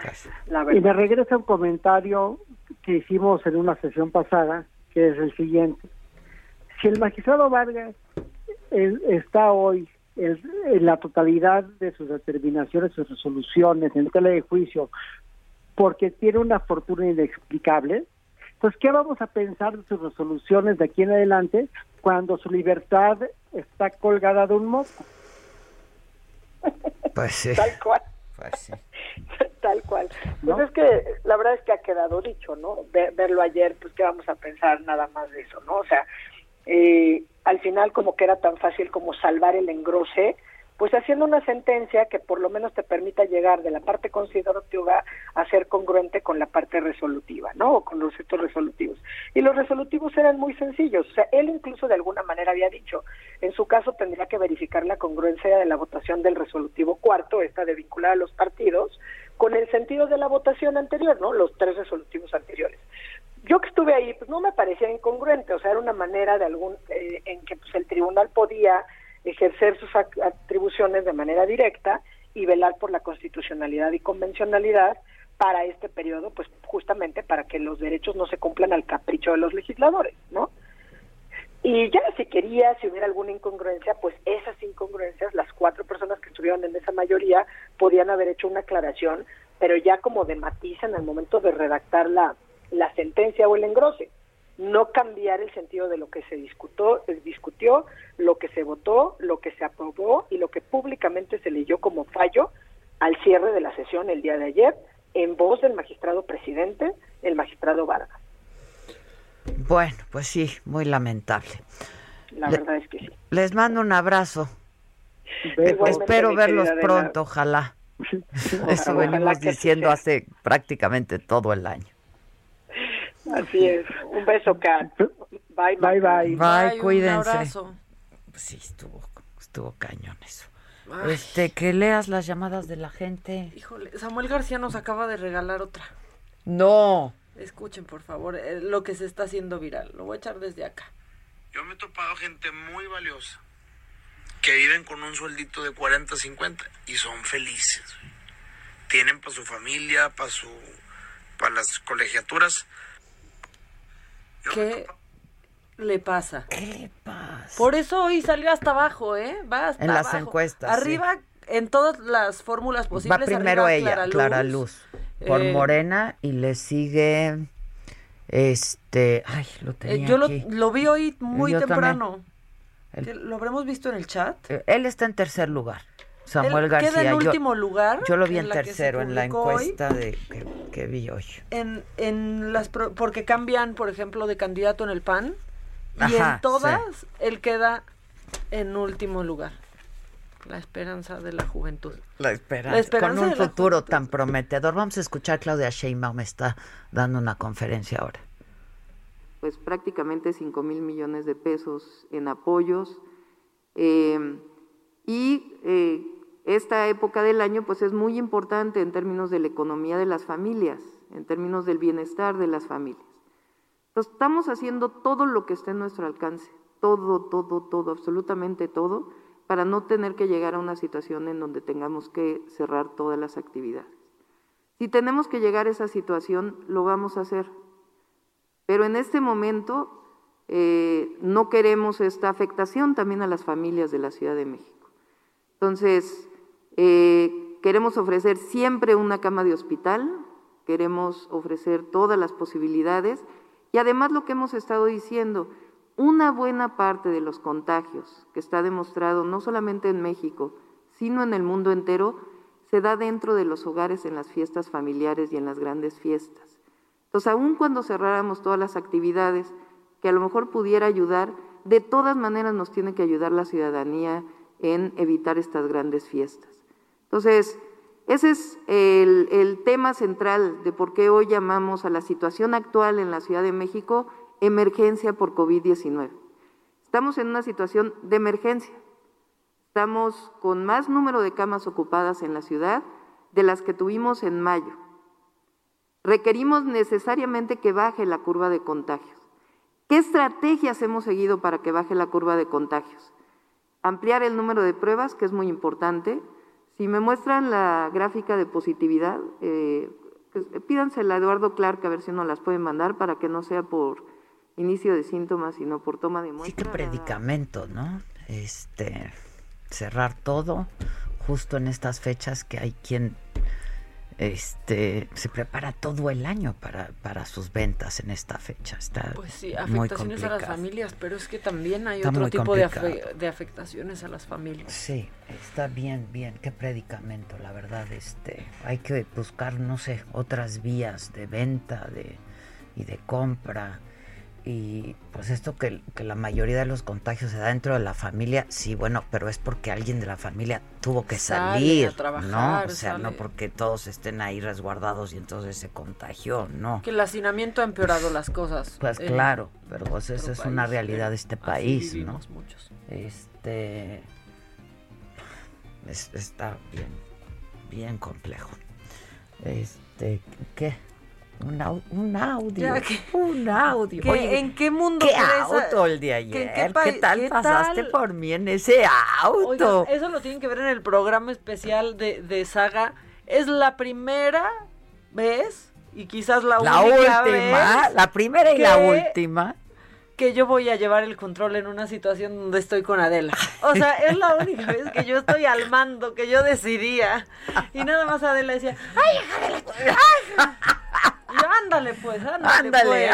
Pues y me regresa un comentario que hicimos en una sesión pasada, que es el siguiente. Si el magistrado Vargas está hoy en, la totalidad de sus determinaciones, sus resoluciones en tela de juicio, porque tiene una fortuna inexplicable, pues ¿qué vamos a pensar de sus resoluciones de aquí en adelante cuando su libertad está colgada de un moco? Pues sí. Tal cual. Pues sí. Tal cual. Pues es que la verdad es que ha quedado dicho, ¿no? verlo ayer, pues qué vamos a pensar nada más de eso, ¿no? O sea, eh, al final como que era tan fácil como salvar el engrose pues haciendo una sentencia que por lo menos te permita llegar de la parte considerativa a ser congruente con la parte resolutiva, ¿no? O con los hechos resolutivos. Y los resolutivos eran muy sencillos, o sea, él incluso de alguna manera había dicho, en su caso tendría que verificar la congruencia de la votación del resolutivo cuarto, esta de vincular a los partidos, con el sentido de la votación anterior, ¿no? Los tres resolutivos anteriores yo que estuve ahí, pues no me parecía incongruente, o sea, era una manera de algún eh, en que pues, el tribunal podía ejercer sus atribuciones de manera directa y velar por la constitucionalidad y convencionalidad para este periodo, pues justamente para que los derechos no se cumplan al capricho de los legisladores, ¿no? Y ya si quería, si hubiera alguna incongruencia, pues esas incongruencias, las cuatro personas que estuvieron en esa mayoría, podían haber hecho una aclaración, pero ya como de matiz en el momento de redactar la, la sentencia o el engrose. No cambiar el sentido de lo que se discutió, discutió, lo que se votó, lo que se aprobó y lo que públicamente se leyó como fallo al cierre de la sesión el día de ayer, en voz del magistrado presidente, el magistrado Vargas. Bueno, pues sí, muy lamentable. La verdad es que sí. Les mando un abrazo. Espero verlos pronto, ojalá. Eso venimos diciendo hace prácticamente todo el año. Así es. Un beso, Kat. Bye, bye. Bye, bye. cuídense. Un abrazo. Sí, estuvo, estuvo cañón eso. Este, que leas las llamadas de la gente. Híjole, Samuel García nos acaba de regalar otra. No. Escuchen, por favor, eh, lo que se está haciendo viral. Lo voy a echar desde acá. Yo me he topado gente muy valiosa que viven con un sueldito de 40, 50 y son felices. Tienen para su familia, para su para las colegiaturas. ¿Qué le pasa? ¿Qué le pasa? Por eso hoy salió hasta abajo, ¿eh? Va hasta En las encuestas. Arriba, en todas las fórmulas posibles. Va primero ella, Clara Luz por eh, Morena y le sigue este, ay, lo tenía eh, Yo Lo, vi hoy muy temprano. ¿Lo habremos visto en el chat? Eh, él está en tercer lugar. Samuel García. Queda en último lugar. Yo lo vi en, tercero en la encuesta de que, vi hoy. En, en las porque cambian, por ejemplo, de candidato en el PAN y en todas él queda en último lugar. La esperanza de la juventud. La esperanza. Con un futuro tan prometedor. Vamos a escuchar, Claudia Sheinbaum está dando una conferencia ahora. Pues prácticamente 5 mil millones de pesos en apoyos. Eh, y eh, esta época del año pues es muy importante en términos de la economía de las familias, en términos del bienestar de las familias. Entonces, estamos haciendo todo lo que esté en nuestro alcance, todo, todo, todo, absolutamente todo para no tener que llegar a una situación en donde tengamos que cerrar todas las actividades. Si tenemos que llegar a esa situación, lo vamos a hacer. Pero en este momento eh, no queremos esta afectación también a las familias de la Ciudad de México. Entonces, eh, queremos ofrecer siempre una cama de hospital, queremos ofrecer todas las posibilidades y además lo que hemos estado diciendo, una buena parte de los contagios que está demostrado no solamente en México, sino en el mundo entero, se da dentro de los hogares en las fiestas familiares y en las grandes fiestas. Entonces, aun cuando cerráramos todas las actividades que a lo mejor pudiera ayudar, de todas maneras nos tiene que ayudar la ciudadanía en evitar estas grandes fiestas. Entonces, ese es el, tema central de por qué hoy llamamos a la situación actual en la Ciudad de México emergencia por COVID-19. Estamos en una situación de emergencia. Estamos con más número de camas ocupadas en la ciudad de las que tuvimos en mayo. Requerimos necesariamente que baje la curva de contagios. ¿Qué estrategias hemos seguido para que baje la curva de contagios? Ampliar el número de pruebas, que es muy importante. Si me muestran la gráfica de positividad, eh, pues, pídansela a Eduardo Clark a ver si nos las pueden mandar para que no sea por inicio de síntomas, sino por toma de muestra. Sí, qué predicamento, ¿no? Este, cerrar todo justo en estas fechas que hay quien este se prepara todo el año para, para sus ventas en esta fecha. Está pues sí, afectaciones a las familias, pero es que también hay otro tipo de, de, afectaciones a las familias. Sí, está bien, bien, qué predicamento, la verdad, este, hay que buscar, no sé, otras vías de venta de, y de compra y pues esto que, la mayoría de los contagios se da dentro de la familia, sí, bueno, pero es porque alguien de la familia tuvo que salir, ¿no? O sea, no porque todos estén ahí resguardados y entonces se contagió, no. Que el hacinamiento ha empeorado las cosas. Pues claro, pero pues esa es una realidad de este país, ¿no? Muchos. Este está bien, bien complejo. Este, ¿qué? Un, au- un audio. Ya, ¿qué- un audio. ¿Qué- Oye, ¿En qué mundo ¿Qué auto el de ¿Qué- ayer? qué ¿Qué, pa- tal pasaste tal? por mí en ese auto? Oigan, eso lo tienen que ver en el programa especial de, de Saga. Es la primera vez y quizás la, la única última, vez la primera y la que- última. que yo voy a llevar el control en una situación donde estoy con Adela. O sea, es la única vez que yo estoy al mando, que yo decidía. Y nada más Adela decía, ¡ay, hija de la tu- ay". Y yo, ándale pues, ándale, Ándale, pues,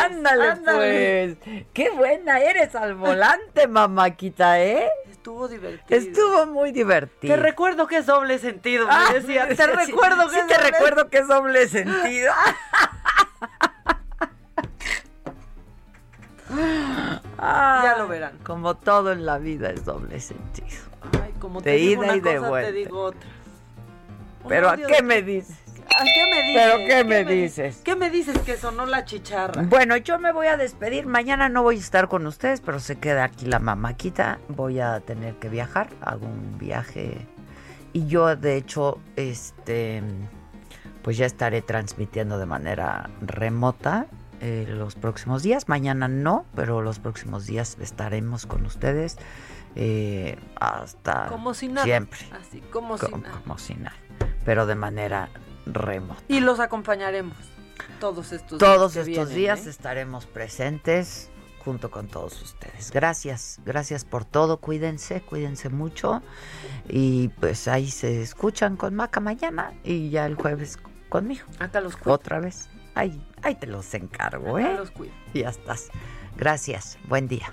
ándale, pues. Qué buena eres al volante, mamáquita, ¿eh? Estuvo divertido. Estuvo muy divertido. Te recuerdo que es doble sentido, Ah, me decía. sí, Te sí, recuerdo sí que es te doble recuerdo que es doble sentido. Ya lo verán. Como todo en la vida es doble sentido. Ay, como De te digo ida una y de cosa, vuelta. te digo otra. Pero ¿a qué me dices? ¿A qué me dices? ¿Pero qué me di- dices? ¿Qué me dices que sonó la chicharra? Bueno, yo me voy a despedir. Mañana no voy a estar con ustedes, pero se queda aquí la mamaquita. Voy a tener que viajar. Hago un viaje. Y yo, de hecho, este. Pues ya estaré transmitiendo de manera remota eh, los próximos días. Mañana no, pero los próximos días estaremos con ustedes. eh, hasta Como si nada. siempre. Así, como si nada. como si nada. Pero de manera remota. Y los acompañaremos todos estos Todos días. que estos vienen, días ¿eh? estaremos presentes junto con todos ustedes. Gracias, gracias por todo. Cuídense, cuídense mucho. Y pues ahí se escuchan con Maca mañana y ya el jueves conmigo. Acá los cuido. Otra vez. Ahí, ahí te los encargo, Acá ¿eh? los cuido. Y ya estás. Gracias. Buen día.